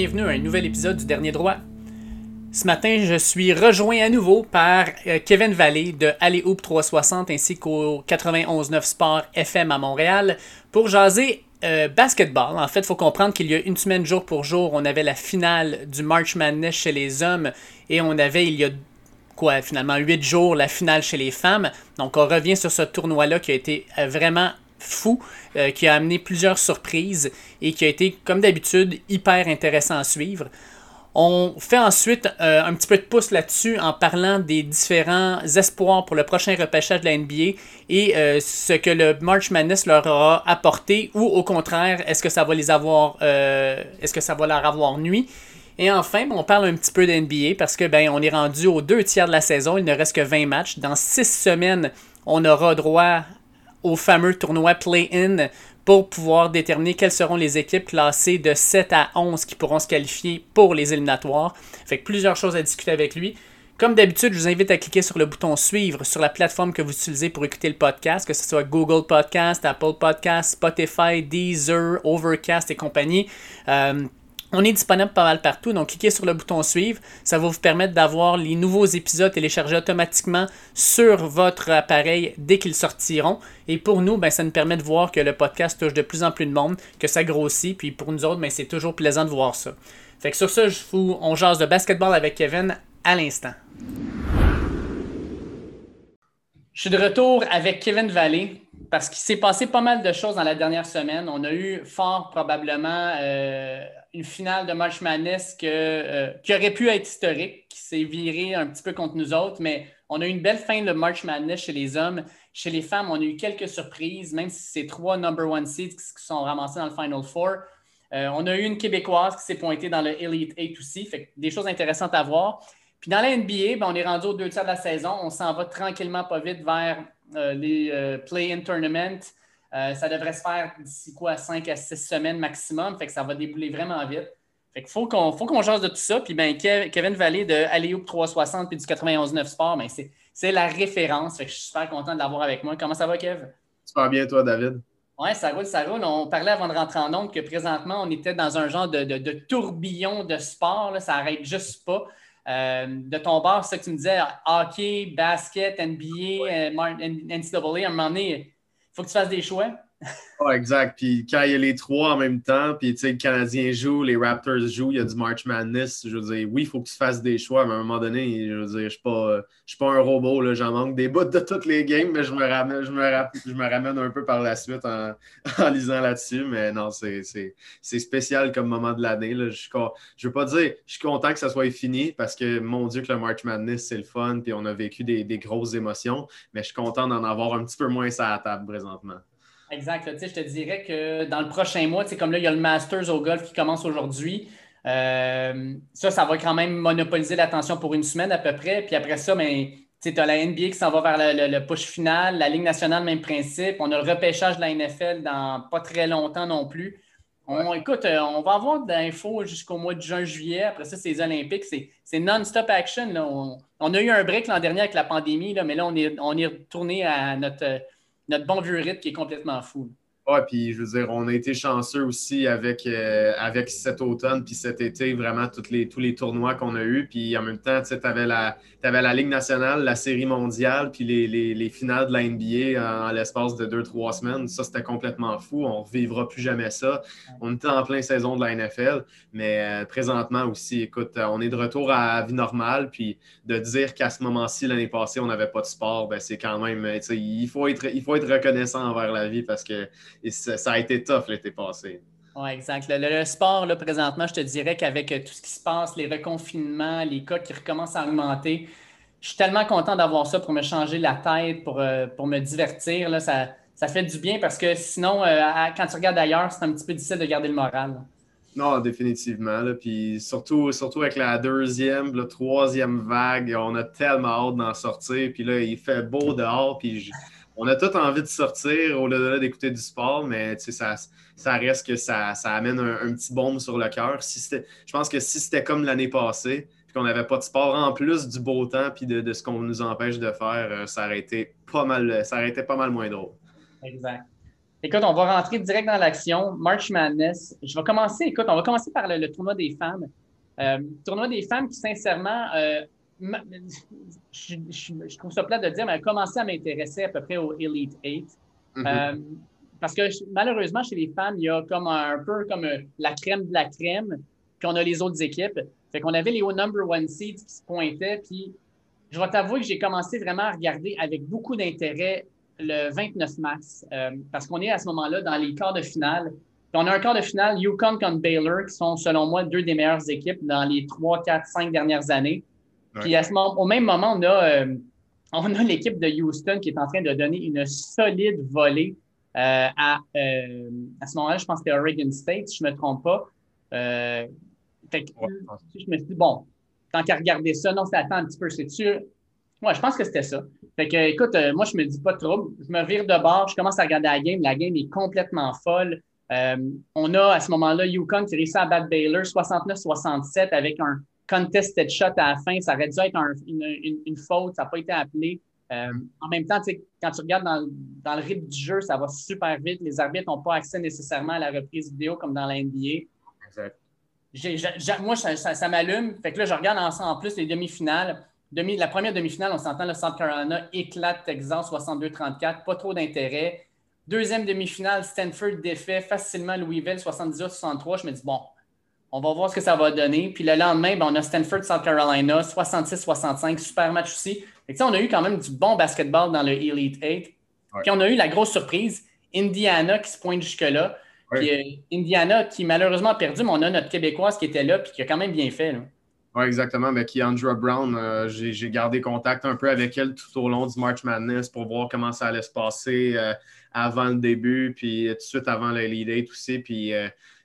12 avril. Bienvenue à un nouvel épisode du Dernier Droit. Ce matin, je suis rejoint à nouveau par euh, Kevin Vallée de Alley Hoop 360 ainsi qu'au 91.9 Sport FM à Montréal pour jaser euh, basketball. En fait, il faut comprendre qu'il y a une semaine jour pour jour, on avait la finale du March Madness chez les hommes et on avait il y a quoi, finalement, huit jours, la finale chez les femmes. Donc, on revient sur ce tournoi-là qui a été euh, vraiment fou, euh, qui a amené plusieurs surprises et qui a été, comme d'habitude, hyper intéressant à suivre. On fait ensuite euh, un petit peu de pouce là-dessus en parlant des différents espoirs pour le prochain repêchage de la NBA et ce que le March Madness leur aura apporté ou au contraire, est-ce que ça va les avoir, est-ce que ça va leur avoir nuit et enfin, on parle un petit peu d'NBA parce que ben, on est rendu aux deux tiers de la saison. Il ne reste que 20 matchs. Dans six semaines, on aura droit au fameux tournoi Play-In pour pouvoir déterminer quelles seront les équipes classées de 7 à 11 qui pourront se qualifier pour les éliminatoires. Fait que plusieurs choses à discuter avec lui. Comme d'habitude, je vous invite à cliquer sur le bouton suivre sur la plateforme que vous utilisez pour écouter le podcast, que ce soit Google Podcast, Apple Podcast, Spotify, Deezer, Overcast et compagnie. Euh, on est disponible pas mal partout, donc cliquez sur le bouton suivre. Ça va vous permettre d'avoir les nouveaux épisodes téléchargés automatiquement sur votre appareil dès qu'ils sortiront. Et pour nous, ben, ça nous permet de voir que le podcast touche de plus en plus de monde, que ça grossit. Puis pour nous autres, ben, c'est toujours plaisant de voir ça. Fait que sur ça, je on jase de basketball avec Kevin à l'instant. Je suis de retour avec Kevin Vallée parce qu'il s'est passé pas mal de choses dans la dernière semaine. On a eu fort probablement euh, une finale de March Madness euh, qui aurait pu être historique, qui s'est virée un petit peu contre nous autres, mais on a eu une belle fin de March Madness chez les hommes. Chez les femmes, on a eu quelques surprises, même si c'est trois number one seeds qui sont ramassés dans le Final Four. Euh, on a eu une Québécoise qui s'est pointée dans le Elite 8 aussi, fait des choses intéressantes à voir. Puis dans la NBA, ben, on est rendu aux deux tiers de la saison. On s'en va tranquillement, pas vite, vers les play-in tournaments. Euh, ça devrait se faire d'ici quoi, 5 à 6 semaines maximum. Fait que ça va débouler vraiment vite. Fait qu'il faut qu'on faut qu'on de tout ça. Puis ben, Kevin Vallée de Aléoup 360 puis du 91.9 Sport, ben, c'est la référence. Fait que je suis super content de l'avoir avec moi. Comment ça va, Kev? Super bien, toi, David. Oui, ça roule, ça roule. On parlait avant de rentrer en onde que présentement, on était dans un genre de, tourbillon de sport. Là. Ça n'arrête juste pas. Euh, de ton bord, c'est ça que tu me disais, hockey, basket, NBA, euh, NCAA, à un moment donné, faut que tu fasses des choix. Ah, exact. Puis quand il y a les trois en même temps, puis tu sais, le Canadien joue, les Raptors jouent, il y a du March Madness. Je veux dire, oui, il faut que tu fasses des choix, mais à un moment donné, je veux dire, je ne suis, pas, un robot, j'en manque des bouts de toutes les games, mais je me ramène, je me, je me ramène un peu par la suite en, lisant là-dessus. Mais non, c'est spécial comme moment de l'année. Je ne veux pas dire, je suis content que ça soit fini parce que mon Dieu, que le March Madness, c'est le fun, puis on a vécu des, grosses émotions, mais je suis content d'en avoir un petit peu moins à la table présentement. Exact. je te dirais que dans le prochain mois, comme là, il y a le Masters au golf qui commence aujourd'hui. Euh, ça, ça va quand même monopoliser l'attention pour une semaine à peu près. Puis après ça, ben, tu as la NBA qui s'en va vers le, push final, la Ligue nationale, même principe. On a le repêchage de la NFL dans pas très longtemps non plus. On, écoute, euh, on va avoir d'infos jusqu'au mois de juin-juillet. Après ça, c'est les Olympiques. C'est non-stop action. On, a eu un break l'an dernier avec la pandémie, là, mais là, on est, on est retourné à notre notre bon vieux rythme qui est complètement fou. Ouais, puis je veux dire, on a été chanceux aussi avec, euh, avec cet automne puis cet été, vraiment les, tous les tournois qu'on a eus. Puis en même temps, tu avais la, avais la Ligue nationale, la Série mondiale, puis les, les, les finales de la NBA en, l'espace de deux, trois semaines. Ça, c'était complètement fou. On ne vivra plus jamais ça. On était en plein saison de la NFL, mais euh, présentement aussi, écoute, euh, on est de retour à la vie normale. Puis de dire qu'à ce moment-ci, l'année passée, on n'avait pas de sport, ben, c'est quand même, il faut, être, il faut être reconnaissant envers la vie parce que ça, a été tough l'été passé. Oui, exact. Le, sport, là, présentement, je te dirais qu'avec tout ce qui se passe, les reconfinements, les cas qui recommencent à augmenter, je suis tellement content d'avoir ça pour me changer la tête, pour, euh, pour me divertir. Là, ça, ça fait du bien parce que sinon, euh, quand tu regardes ailleurs, c'est un petit peu difficile de garder le moral. Non, définitivement. Puis surtout, surtout avec la deuxième, la troisième vague, on a tellement hâte d'en sortir. Puis là, il fait beau dehors. Puis on a tout envie de sortir au-delà d'écouter du sport, mais ça, ça reste que ça, amène un, petit baume sur le cœur. Si je pense que si c'était comme l'année passée, puis qu'on n'avait pas de sport en plus du beau temps puis de, ce qu'on nous empêche de faire, euh, ça aurait été pas mal, ça aurait été pas mal moins drôle. Exact. Écoute, on va rentrer direct dans l'action. March Madness. Je vais commencer, écoute, on va commencer par le, tournoi des femmes. Euh, tournoi des femmes qui, sincèrement, euh, je, trouve ça plat de dire, mais a commencé à m'intéresser à peu près au Elite 8. Mm-hmm. Euh, parce que malheureusement, chez les femmes, il y a comme un, peu comme euh, la crème de la crème, puis on a les autres équipes. Fait qu'on avait les hauts number one seeds qui se pointaient, puis je vais t'avouer que j'ai commencé vraiment à regarder avec beaucoup d'intérêt le 29 mars, euh, parce qu'on est à ce moment-là dans les quarts de finale. on a un quart de finale, Yukon contre Baylor, qui sont, selon moi, deux des meilleures équipes dans les trois, quatre, cinq dernières années. Puis à ce moment, au même moment, on a, euh, on a l'équipe de Houston qui est en train de donner une solide volée euh, à, à ce moment-là. Je pense que c'était Oregon State, si je ne me trompe pas. fait que, je me suis dit, bon, tant qu'à regarder ça, non, ça attend un petit peu, c'est sûr. Moi, je pense que c'était ça. Fait que, écoute, euh, moi, je me dis pas trop. Je me vire de bord, je commence à regarder la game. La game est complètement folle. Euh, on a à ce moment-là Yukon qui réussit à battre Baylor 69-67 avec un contested shot à la fin. Ça aurait dû être une, faute, ça n'a pas été appelé. Euh, en même temps, quand tu regardes dans, dans, le rythme du jeu, ça va super vite. Les arbitres n'ont pas accès nécessairement à la reprise vidéo comme dans la NBA. Exact moi, ça, m'allume. Fait que là, je regarde en plus les demi-finales. Demi, la première demi-finale, on s'entend, le South Carolina éclate Texas 62-34, pas trop d'intérêt. Deuxième demi-finale, Stanford défait facilement Louisville 78-63. Je me dis, bon, on va voir ce que ça va donner. Puis le lendemain, ben, on a Stanford, South Carolina, 66-65, super match aussi. Fait on a eu quand même du bon basketball dans le Elite 8. Puis on a eu la grosse surprise, Indiana qui se pointe jusque-là. Puis euh, Indiana, qui malheureusement a perdu, mais on a notre Québécoise qui était là puis qui a quand même bien fait. Oui, exactement. Mais qui Andrew Brown, euh, j'ai gardé contact un peu avec elle tout au long du March Madness pour voir comment ça allait se passer euh, avant le début, puis tout de suite avant le Lead 8 aussi. Puis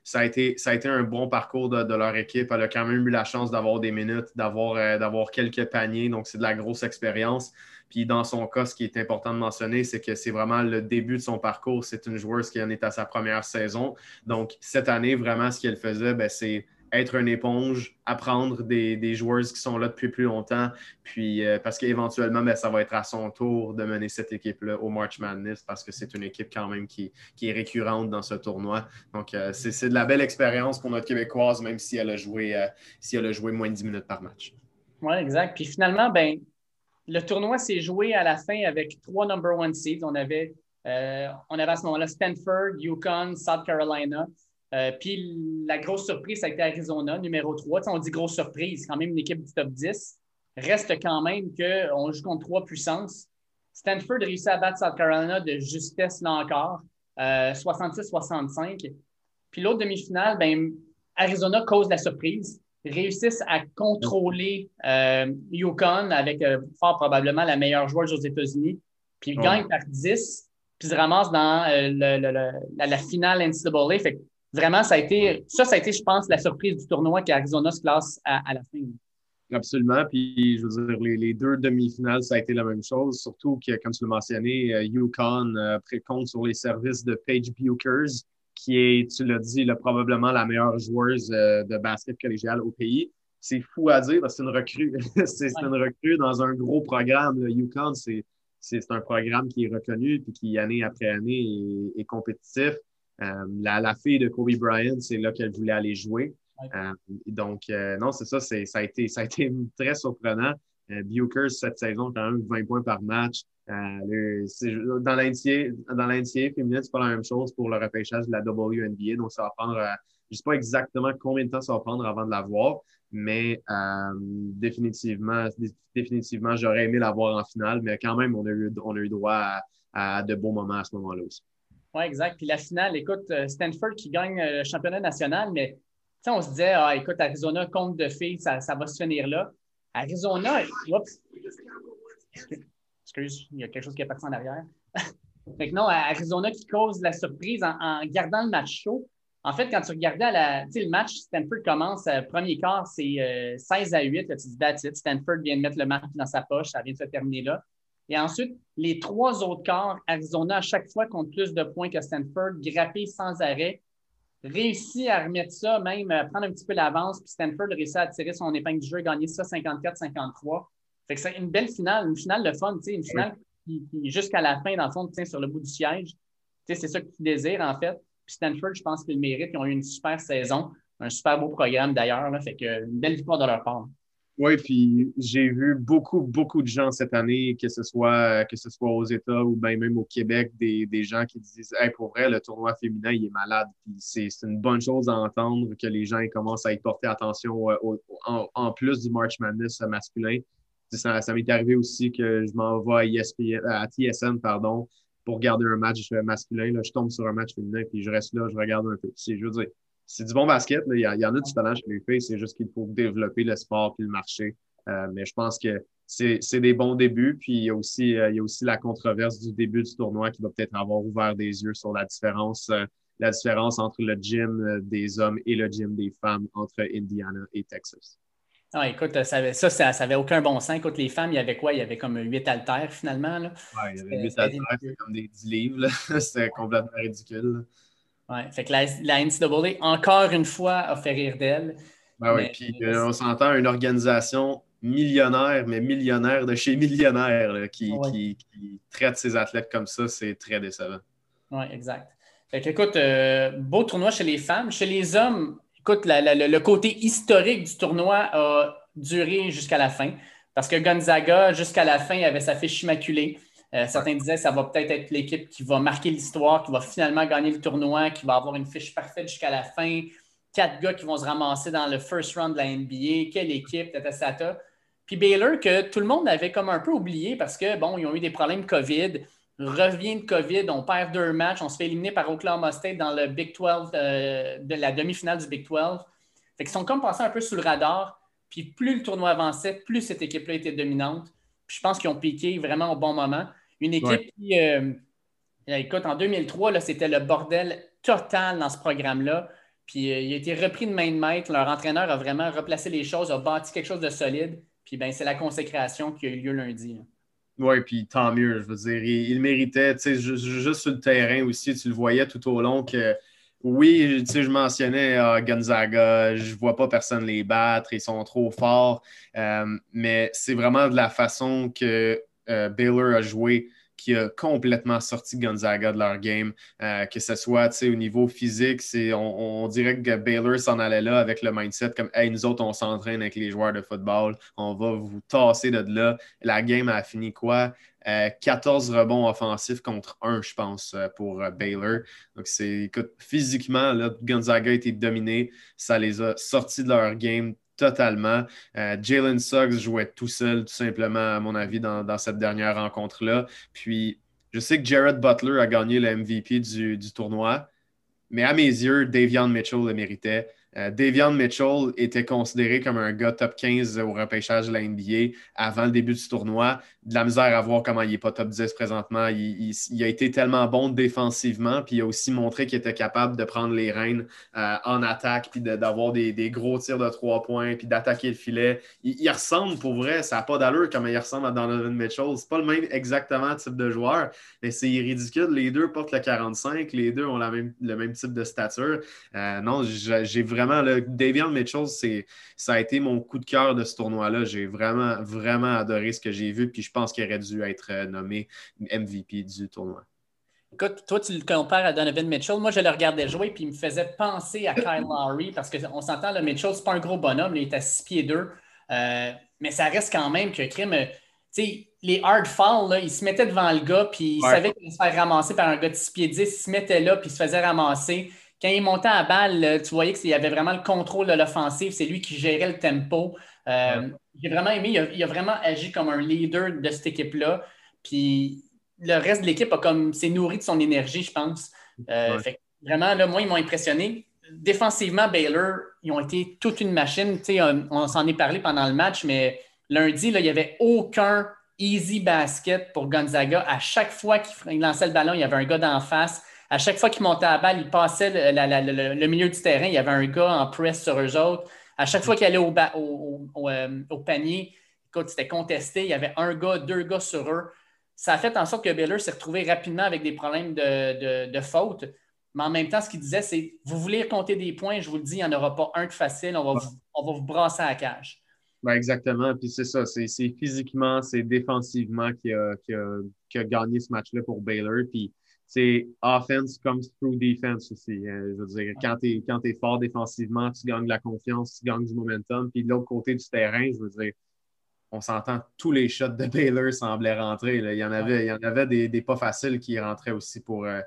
ça, a été, un bon parcours de, leur équipe. Elle a quand même eu la chance d'avoir des minutes, d'avoir quelques paniers. Donc, c'est de la grosse expérience. Puis dans son cas, ce qui est important de mentionner, c'est que c'est vraiment le début de son parcours. C'est une joueuse qui en est à sa première saison. Donc, cette année, vraiment, ce qu'elle faisait, ben, c'est être une éponge, apprendre des, des, joueuses qui sont là depuis plus longtemps, puis euh, parce qu'éventuellement, ben, ça va être à son tour de mener cette équipe-là au March Madness parce que c'est une équipe quand même qui, est récurrente dans ce tournoi. Donc, euh, c'est de la belle expérience pour notre Québécoise, même si elle a joué, euh, si elle a joué moins de 10 minutes par match. Oui, exact. Puis finalement, ben, le tournoi s'est joué à la fin avec trois number one seeds. On avait, on avait à ce moment-là Stanford, Yukon, South Carolina. Euh, puis la grosse surprise, ça a été Arizona, numéro 3. on dit grosse surprise, quand même une équipe du top 10. Reste quand même qu'on joue contre trois puissances. Stanford réussit à battre South Carolina de justesse là encore, 66-65. Euh, puis l'autre demi-finale, ben, Arizona cause la surprise réussissent à contrôler euh, Yukon avec fort probablement la meilleure joueuse aux États-Unis, puis ils gagnent par 10, puis ils se ramassent dans la, finale NCAA. Fait vraiment, ça a été, ça, ça a été, je pense, la surprise du tournoi qu'Arizona se classe à, la fin. Absolument. Puis, je veux dire, les, deux demi-finales, ça a été la même chose. Surtout que, comme tu l'as mentionné, Yukon compte sur les services de Paige Bukers, qui est, tu l'as dit, probablement la meilleure joueuse euh, de basket collégial au pays. C'est fou à dire parce que c'est une recrue. c'est une recrue dans un gros programme. Le UConn, c'est un programme qui est reconnu et qui, année après année, est, compétitif. Euh, la, fille de Kobe Bryant, c'est là qu'elle voulait aller jouer. Euh, donc, non, c'est ça, ça a, été, ça a été très surprenant. Bukers, cette saison, quand même 20 points par match. Euh, dans l'NCA féminin, c'est pas la même chose pour le repêchage de la WNBA. Donc, ça va prendre, euh, je ne sais pas exactement combien de temps ça va prendre avant de la voir, mais euh, définitivement, définitivement j'aurais aimé la voir en finale, mais quand même, on a eu, on a eu droit à, de bons moments à ce moment-là aussi. Oui, exact. Puis la finale, écoute, Stanford qui gagne le championnat national, mais on se disait, ah, écoute, Arizona, compte de filles, ça, ça va se finir là. Arizona, oups, Excuse, il y a quelque chose qui est parti en arrière. fait que non, Arizona qui cause la surprise en, gardant le match chaud. En fait, quand tu regardais la, le match, Stanford commence, euh, premier quart, c'est 16 euh, à 8. Là, tu dis, that's Stanford vient de mettre le match dans sa poche, ça vient de se terminer là. Et ensuite, les trois autres quarts, Arizona, à chaque fois, compte plus de points que Stanford, grappé sans arrêt, réussit à remettre ça, même à prendre un petit peu l'avance, puis Stanford réussit à tirer son épingle du jeu, gagner ça 54-53 c'est une belle finale, une finale de fun, une finale qui, jusqu'à la fin, dans le fond, tient sur le bout du siège. c'est ça que tu désires, en fait. Puis Stanford, je pense qu'ils le méritent. Ils ont eu une super saison, un super beau programme d'ailleurs. Fait que une belle victoire de leur part. Oui, puis j'ai vu beaucoup, beaucoup de gens cette année, que ce soit, que ce soit aux États ou même au Québec, des, des gens qui disent hey, pour vrai, le tournoi féminin, il est malade. Puis c'est une bonne chose à entendre que les gens commencent à y porter attention euh, en, plus du March Madness masculin. Ça, m'est arrivé aussi que je m'en vais à, ESPN, à TSN pardon, pour regarder un match masculin. Là, je tombe sur un match féminin, puis je reste là, je regarde un peu. Je veux dire, c'est du bon basket. Il, y, en a du talent chez les filles. C'est juste qu'il faut développer le sport puis le marché. Euh, mais je pense que c'est des bons débuts. Puis il y, a aussi, euh, il y a aussi la controverse du début du tournoi qui va peut-être avoir ouvert des yeux sur la différence, euh, la différence entre le gym des hommes et le gym des femmes entre Indiana et Texas. Ah, écoute, ça, ça, ça n'avait aucun bon sens. Écoute, les femmes, il y avait quoi? Il y avait comme 8 haltères finalement. Oui, il y avait 8 haltères, comme des 10 livres. C'était complètement ridicule. Oui, fait que la, la, NCAA, encore une fois, a fait rire d'elle. Ben oui, puis euh, on s'entend une organisation millionnaire, mais millionnaire de chez millionnaire, qui, qui, traite ses athlètes comme ça, c'est très décevant. Oui, exact. Fait que, écoute, euh, beau tournoi chez les femmes. Chez les hommes, écoute, le côté historique du tournoi a duré jusqu'à la fin. Parce que Gonzaga, jusqu'à la fin, avait sa fiche immaculée. Euh, certains disaient que ça va peut-être être, l'équipe qui va marquer l'histoire, qui va finalement gagner le tournoi, qui va avoir une fiche parfaite jusqu'à la fin. Quatre gars qui vont se ramasser dans le first round de la NBA. Quelle équipe, tata, Puis Baylor, que tout le monde avait comme un peu oublié parce que, bon, ils ont eu des problèmes COVID. Revient de COVID, on perd deux matchs, on se fait éliminer par Oklahoma State dans le Big 12, euh, de la demi-finale du Big 12. Fait qu'ils sont comme passés un peu sous le radar. Puis plus le tournoi avançait, plus cette équipe-là était dominante. Je pense qu'ils ont piqué vraiment au bon moment. Une équipe qui, euh, écoute, en 2003, c'était le bordel total dans ce programme-là. Puis euh, il a été repris de main de maître. Leur entraîneur a vraiment replacé les choses, a bâti quelque chose de solide. Puis ben, c'est la consécration qui a eu lieu lundi. Oui, puis tant mieux. Je veux dire, il, méritait, tu sais, juste sur le terrain aussi, tu le voyais tout au long que oui, tu sais, je mentionnais ah, Gonzaga, je vois pas personne les battre, ils sont trop forts, euh, mais c'est vraiment de la façon que euh, Baylor a joué qui a complètement sorti Gonzaga de leur game, euh, que ce soit au niveau physique, on, dirait que Baylor s'en allait là avec le mindset comme nous autres, on s'entraîne avec les joueurs de football, on va vous tasser de là. La game a fini quoi? 14 euh, rebonds offensifs contre 1, je pense, pour Baylor. Donc, c'est, écoute, physiquement, Gonzaga a été dominé. Ça les a sortis de leur game totalement. Euh, Jalen Suggs jouait tout seul, tout simplement, à mon avis, dans, cette dernière rencontre-là. Puis, je sais que Jared Butler a gagné le MVP du, du tournoi, mais à mes yeux, Davion Mitchell le méritait. Euh, Davion Mitchell était considéré comme un gars top 15 au repêchage de la avant le début du tournoi. De la misère à voir comment il n'est pas top 10 présentement. Il, a été tellement bon défensivement, puis il a aussi montré qu'il était capable de prendre les rênes euh, en attaque, puis d'avoir des, gros tirs de trois points, puis d'attaquer le filet. Il, ressemble pour vrai, ça n'a pas d'allure comme il ressemble à Donovan Mitchell. C'est pas le même exactement type de joueur, mais c'est ridicule. Les deux portent le 45, les deux ont le même type de stature. Euh, non, j'ai vraiment vraiment, Davion Mitchell, ça a été mon coup de cœur de ce tournoi-là. J'ai vraiment, vraiment adoré ce que j'ai vu, puis je pense qu'il aurait dû être euh, nommé MVP du tournoi. Écoute, toi, tu le compares à Donovan Mitchell. Moi, je le regardais jouer, puis il me faisait penser à Kyle Lowry, parce qu'on s'entend, le Mitchell, c'est pas un gros bonhomme, il est à 6 pieds 2. Euh, mais ça reste quand même que crime. Euh, tu sais, les hard falls, là, il se mettait devant le gars, puis il savait qu'il allait se faire ramasser par un gars de 6 pieds 10, il se mettait là, puis il se faisait ramasser quand il montait à balle, tu voyais qu'il y avait vraiment le contrôle de l'offensive. C'est lui qui gérait le tempo. Euh, j'ai vraiment aimé. Il a, vraiment agi comme un leader de cette équipe-là. Puis le reste de l'équipe a comme s'est nourri de son énergie, je pense. Euh, vraiment, là, moi, ils m'ont impressionné. Défensivement, Baylor, ils ont été toute une machine. on, on s'en est parlé pendant le match, mais lundi, là, il n'y avait aucun easy basket pour Gonzaga. À chaque fois qu'il lançait le ballon, il y avait un gars d'en face. À chaque fois qu'il montait à la balle, il passait le, milieu du terrain. Il y avait un gars en press sur eux autres. À chaque fois qu'il allait au, euh, au, panier, écoute, c'était contesté. Il y avait un gars, deux gars sur eux. Ça a fait en sorte que Baylor s'est retrouvé rapidement avec des problèmes de, de, faute. Mais en même temps, ce qu'il disait, c'est vous voulez compter des points, je vous le dis, il n'y en aura pas un de facile. On va, vous, on va vous brasser à la cage. Ben exactement. Puis c'est ça, c'est physiquement, c'est défensivement qui a, a, gagné ce match-là pour Baylor. Puis c'est offense comes through defense aussi. Hein. je veux dire, quand tu es, fort défensivement, tu gagnes de la confiance, tu gagnes du momentum. Puis de l'autre côté du terrain, je veux dire, on s'entend, tous les shots de Baylor semblaient rentrer. Il y en avait, avait des, pas faciles qui rentraient aussi pour, euh,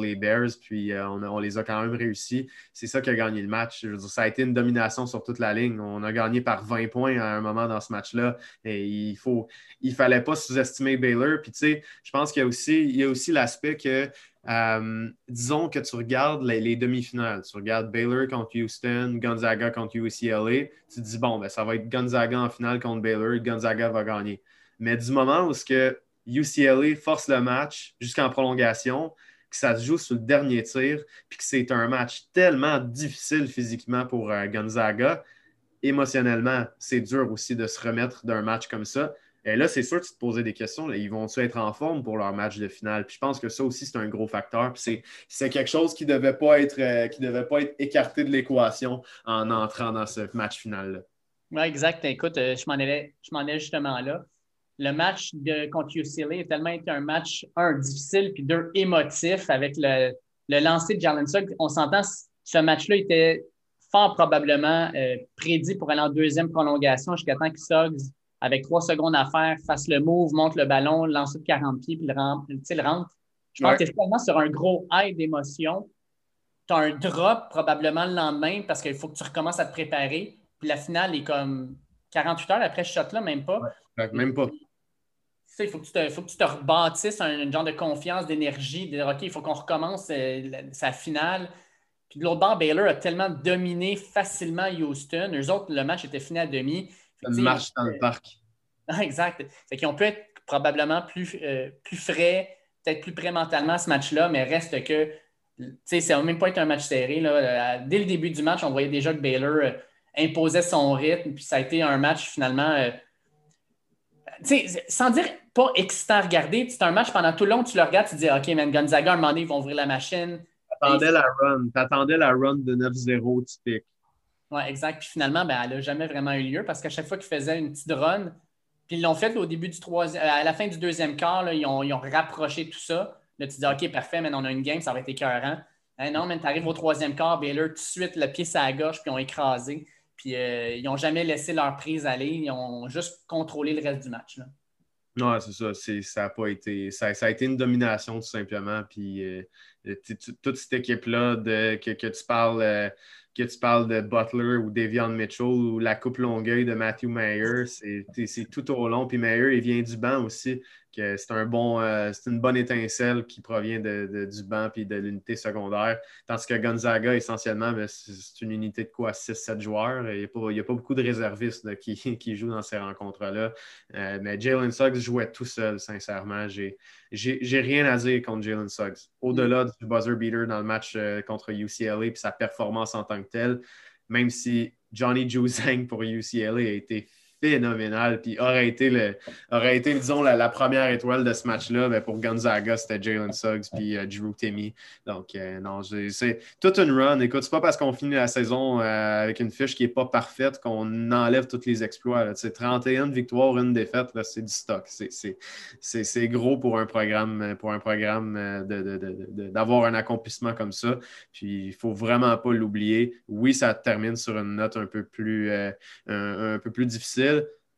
les Bears, puis euh, on, les a quand même réussi. C'est ça qui a gagné le match. ça a été une domination sur toute la ligne. On a gagné par 20 points à un moment dans ce match-là. Et il faut, il fallait pas sous-estimer Baylor. Puis tu sais, je pense qu'il y a aussi l'aspect que euh, disons que tu regardes les, demi-finales, tu regardes Baylor contre Houston, Gonzaga contre UCLA, tu te dis, bon, ben, ça va être Gonzaga en finale contre Baylor, Gonzaga va gagner. Mais du moment où que UCLA force le match jusqu'en prolongation, que ça se joue sur le dernier tir, puis que c'est un match tellement difficile physiquement pour euh, Gonzaga, émotionnellement, c'est dur aussi de se remettre d'un match comme ça. Et là, c'est sûr que tu te posais des questions. ils vont-ils être en forme pour leur match de finale? Puis je pense que ça aussi, c'est un gros facteur. Puis c'est quelque chose qui ne devait, pas être, euh, devait pas être écarté de l'équation en entrant dans ce match final-là. Oui, exact. Écoute, euh, je m'en allais, justement là. Le match de, contre UCLA a tellement été un match, un, difficile, puis deux, émotif avec le, le lancer de Jalen Suggs. On s'entend, ce match-là était fort probablement euh, prédit pour aller en deuxième prolongation jusqu'à temps que Suggs avec trois secondes à faire, fasse le move, monte le ballon, lance de 40 pieds, puis le, rentre. Je pense que c'est tellement sur un gros high d'émotion. Tu as un drop probablement le lendemain parce qu'il faut que tu recommences à te préparer. Puis la finale est comme 48 heures après ce shot-là, même pas. même pas. Il faut, que tu te, faut que tu te rebâtisses un, genre de confiance, d'énergie, de dire OK, il faut qu'on recommence euh, sa finale. Puis de l'autre bord, Baylor a tellement dominé facilement Houston. Eux autres, le match était fini à demi. Ça marche dans le parc. Exact. Qu'ils ont pu être probablement plus, euh, plus frais, peut-être plus prêts mentalement à ce match-là, mais reste que, tu sais, ça n'a même pas été un match serré. Là. Dès le début du match, on voyait déjà que Baylor euh, imposait son rythme, puis ça a été un match finalement, euh, tu sais, sans dire pas excitant à regarder, c'est un match pendant tout le long, tu le regardes, tu te dis, OK, man, Gonzaga, à un moment donné, ils vont ouvrir la machine. T'attendais la run, t'attendais la run de 9-0 typique. Oui, exact. Puis finalement, ben, elle n'a jamais vraiment eu lieu parce qu'à chaque fois qu'ils faisaient une petite run, puis ils l'ont fait au début du troisième, à la fin du deuxième quart, ils, ont, ils, ont, rapproché tout ça. Là, tu dis, OK, parfait, mais on a une game, ça va être écœurant. Hein, non, mais tu arrives au troisième quart, Baylor, tout de suite, le pied à gauche, puis ils ont écrasé. Puis euh, ils n'ont jamais laissé leur prise aller. Ils ont juste contrôlé le reste du match. Là. Non, c'est ça. ça a pas été. Ça, a été une domination, tout simplement. Puis euh, toute cette équipe-là que, que, tu parles. Euh, que tu parles de Butler ou Davion Mitchell ou la coupe Longueuil de Matthew Mayer, c'est tout au long. Puis Mayer, il vient du banc aussi c'est un bon, euh, c'est une bonne étincelle qui provient de, du banc et de l'unité secondaire. Tandis que Gonzaga, essentiellement, ben, c'est une unité de quoi? 6-7 joueurs. Il n'y a, pas beaucoup de réservistes qui, qui, jouent dans ces rencontres-là. Euh, mais Jalen Suggs jouait tout seul, sincèrement. J'ai rien à dire contre Jalen Suggs. Au-delà du buzzer beater dans le match euh, contre UCLA et sa performance en tant que telle, même si Johnny Juzang pour UCLA a été phénoménal. Puis aurait été, le, aurait été disons, la, première étoile de ce match-là. Mais pour Gonzaga, c'était Jalen Suggs puis euh, Drew Timmy. Donc, euh, non, c'est toute une run. Écoute, c'est pas parce qu'on finit la saison euh, avec une fiche qui n'est pas parfaite qu'on enlève tous les exploits. C'est 31 victoires, une défaite, c'est du stock. C'est gros pour un programme, pour un programme d'avoir un accomplissement comme ça. Puis, il faut vraiment pas l'oublier. Oui, ça termine sur une note un peu plus, un peu plus difficile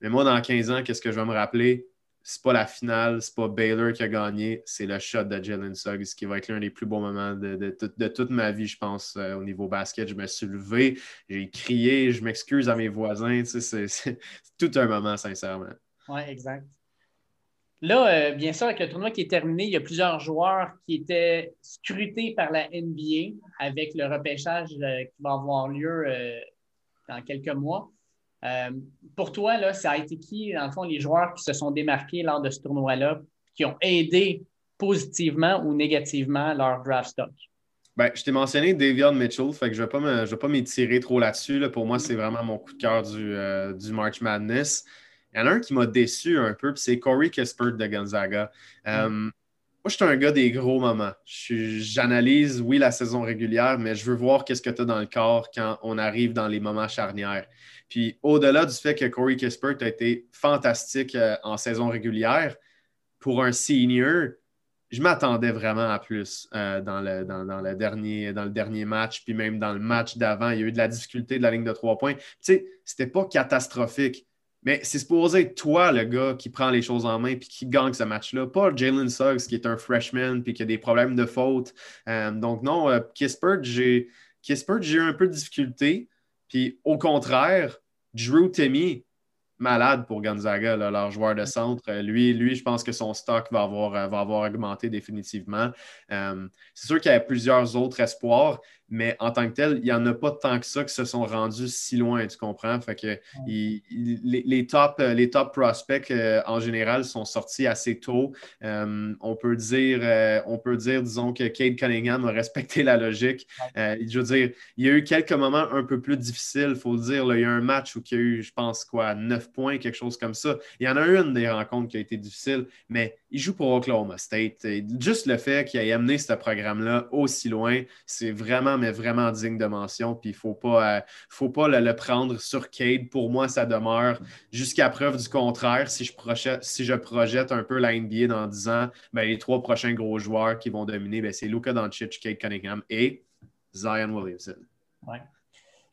mais moi, dans 15 ans, qu'est-ce que je vais me rappeler? C'est pas la finale, c'est pas Baylor qui a gagné, c'est le shot de Jalen Suggs qui va être l'un des plus beaux moments de, toute ma vie, je pense, euh, au niveau basket. Je me suis levé, j'ai crié, je m'excuse à mes voisins. c'est tout un moment, sincèrement. Oui, exact. Là, euh, bien sûr, avec le tournoi qui est terminé, il y a plusieurs joueurs qui étaient scrutés par la NBA avec le repêchage euh, qui va avoir lieu dans quelques mois. Euh, pour toi, là, ça a été qui, dans le fond, les joueurs qui se sont démarqués lors de ce tournoi-là, qui ont aidé positivement ou négativement leur draft stock? Ben, je t'ai mentionné Davion Mitchell, fait que je ne vais pas m'étirer trop là-dessus. Pour moi, c'est vraiment mon coup de cœur du, euh, du, March Madness. Il y en a un qui m'a déçu un peu, c'est Corey Kispert de Gonzaga. Euh, mm. moi, je suis un gars des gros moments. J'analyse, oui, la saison régulière, mais je veux voir qu'est-ce que tu as dans le corps quand on arrive dans les moments charnières. Puis au-delà du fait que Corey Kispert a été fantastique euh, en saison régulière, pour un senior, je m'attendais vraiment à plus euh, dans, le, dans, le dernier, dans le dernier match, puis même dans le match d'avant. Il y a eu de la difficulté de la ligne de trois points. Tu sais, c'était pas catastrophique, mais c'est supposé être toi, le gars, qui prend les choses en main puis qui gagne ce match-là. Pas Jalen Suggs, qui est un freshman puis qui a des problèmes de faute. Euh, donc, non, euh, Kispert, j'ai eu un peu de difficulté. Puis, au contraire, Drew Timmy, malade pour Gonzaga, leur joueur de centre. Euh, lui, je pense que son stock va avoir, va avoir augmenté définitivement. c'est sûr qu'il y a plusieurs autres espoirs, mais en tant que tel, il n'y en a pas tant que ça qui se sont rendus si loin, tu comprends? Fait que les, top, euh, les top prospects euh, en général sont sortis assez tôt. Euh, on, peut dire, on peut dire, disons, que Cade Cunningham a respecté la logique. je veux dire, il y a eu quelques moments un peu plus difficiles, il faut le dire. il y a un match où il y a eu, je pense, quoi, 9 points, quelque chose comme ça. Il y en a une des rencontres qui a été difficile, mais il joue pour Oklahoma State. juste le fait qu'il ait amené ce programme-là aussi loin, c'est vraiment, mais vraiment digne de mention. Puis il ne faut pas, euh, faut pas le, prendre sur Cade. Pour moi, ça demeure jusqu'à preuve du contraire. Si je, projette, si je projette un peu la NBA dans 10 ans, ben, les trois prochains gros joueurs qui vont dominer, ben, c'est Luka Doncic, Cade Cunningham et Zion Williamson. Ouais.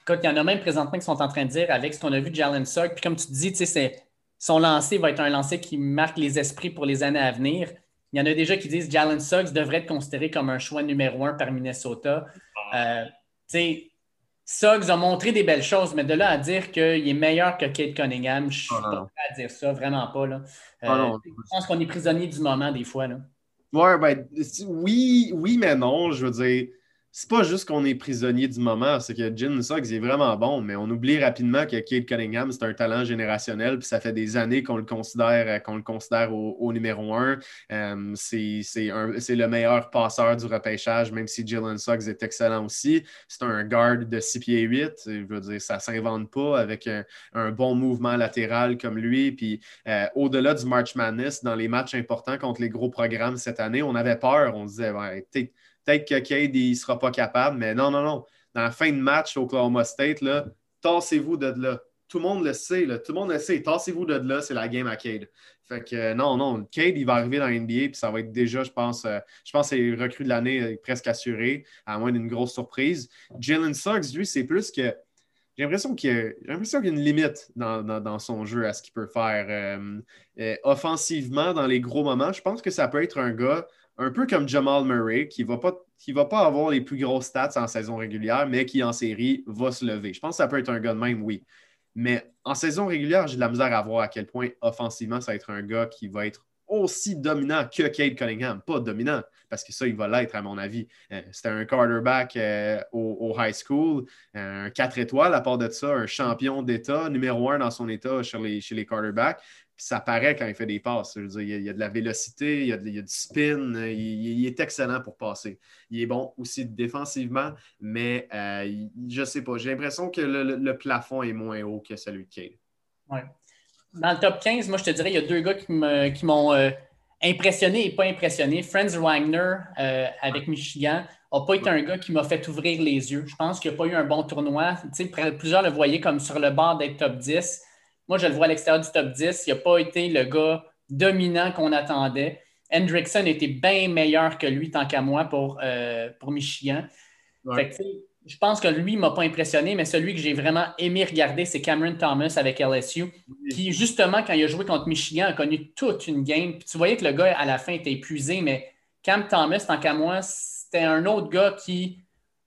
Écoute, il y en a même présentement qui sont en train de dire ce qu'on a vu Jalen Sugg. Puis comme tu dis, son lancer va être un lancer qui marque les esprits pour les années à venir. Il y en a déjà qui disent Jalen Suggs devrait être considéré comme un choix numéro un par Minnesota. Euh, Suggs a montré des belles choses, mais de là à dire qu'il est meilleur que Kate Cunningham, je ne suis pas prêt à dire ça, vraiment pas. Là. Euh, je pense qu'on est prisonnier du moment des fois. Là. Ouais, ben, oui, oui, mais non. Je veux dire, c'est pas juste qu'on est prisonnier du moment, c'est que Jin Suggs est vraiment bon, mais on oublie rapidement que Kate Cunningham, c'est un talent générationnel, puis ça fait des années qu'on le considère, euh, qu'on le considère au, numéro un. Euh, c'est le meilleur passeur du repêchage, même si Jalen Suggs est excellent aussi. C'est un guard de 6 pieds 8. Je veux dire, ça s'invente pas avec un, bon mouvement latéral comme lui. Puis euh, au-delà du March Madness, dans les matchs importants contre les gros programmes cette année, on avait peur. On disait, ouais, Peut-être que Cade ne sera pas capable, mais non, non, non. Dans la fin de match au Oklahoma State, tassez-vous de là. Tout le monde le sait, tout le monde le sait. Tassez-vous de là, c'est la game à Cade. Fait que euh, non, non, Cade, il va arriver dans l'NBA, NBA, puis ça va être déjà, je pense, euh, je pense c'est recrue de l'année euh, presque assuré, à moins d'une grosse surprise. Jalen Suggs, lui, c'est plus que j'ai l'impression qu'il y, a une limite dans, son jeu à ce qu'il peut faire. offensivement, dans les gros moments, je pense que ça peut être un gars un peu comme Jamal Murray, qui ne va, pas, avoir les plus grosses stats en saison régulière, mais qui en série va se lever. Je pense que ça peut être un gars de même, oui. Mais en saison régulière, j'ai de la misère à voir à quel point offensivement, ça va être un gars qui va être aussi dominant que Cade Cunningham. Pas dominant, parce que ça, il va l'être, à mon avis. Euh, c'était un quarterback euh, au, high school, un 4 étoiles à part de ça, un champion d'État, numéro un dans son État chez les, chez les quarterbacks ça paraît quand il fait des passes. il, y a, de la vélocité, il y a, du spin, il, est excellent pour passer. Il est bon aussi défensivement, mais euh, je ne sais pas. J'ai l'impression que le, plafond est moins haut que celui de Cade. Ouais. Dans le top 15, moi, je te dirais, il y a deux gars qui m'ont euh, impressionné et pas impressionné. Franz Wagner euh, avec Michigan n'a pas été un gars qui m'a fait ouvrir les yeux. Je pense qu'il n'a pas eu un bon tournoi. plusieurs le voyaient comme sur le bord d'être top 10. Moi, je le vois à l'extérieur du top 10. Il n'a pas été le gars dominant qu'on attendait. Hendrickson était bien meilleur que lui, tant qu'à moi, pour, euh, pour Michigan. je pense que lui ne m'a pas impressionné, mais celui que j'ai vraiment aimé regarder, c'est Cameron Thomas avec LSU, qui, justement, quand il a joué contre Michigan, a connu toute une game. Puis tu voyais que le gars, à la fin, était épuisé, mais Cam Thomas, tant qu'à moi, c'était un autre gars qui,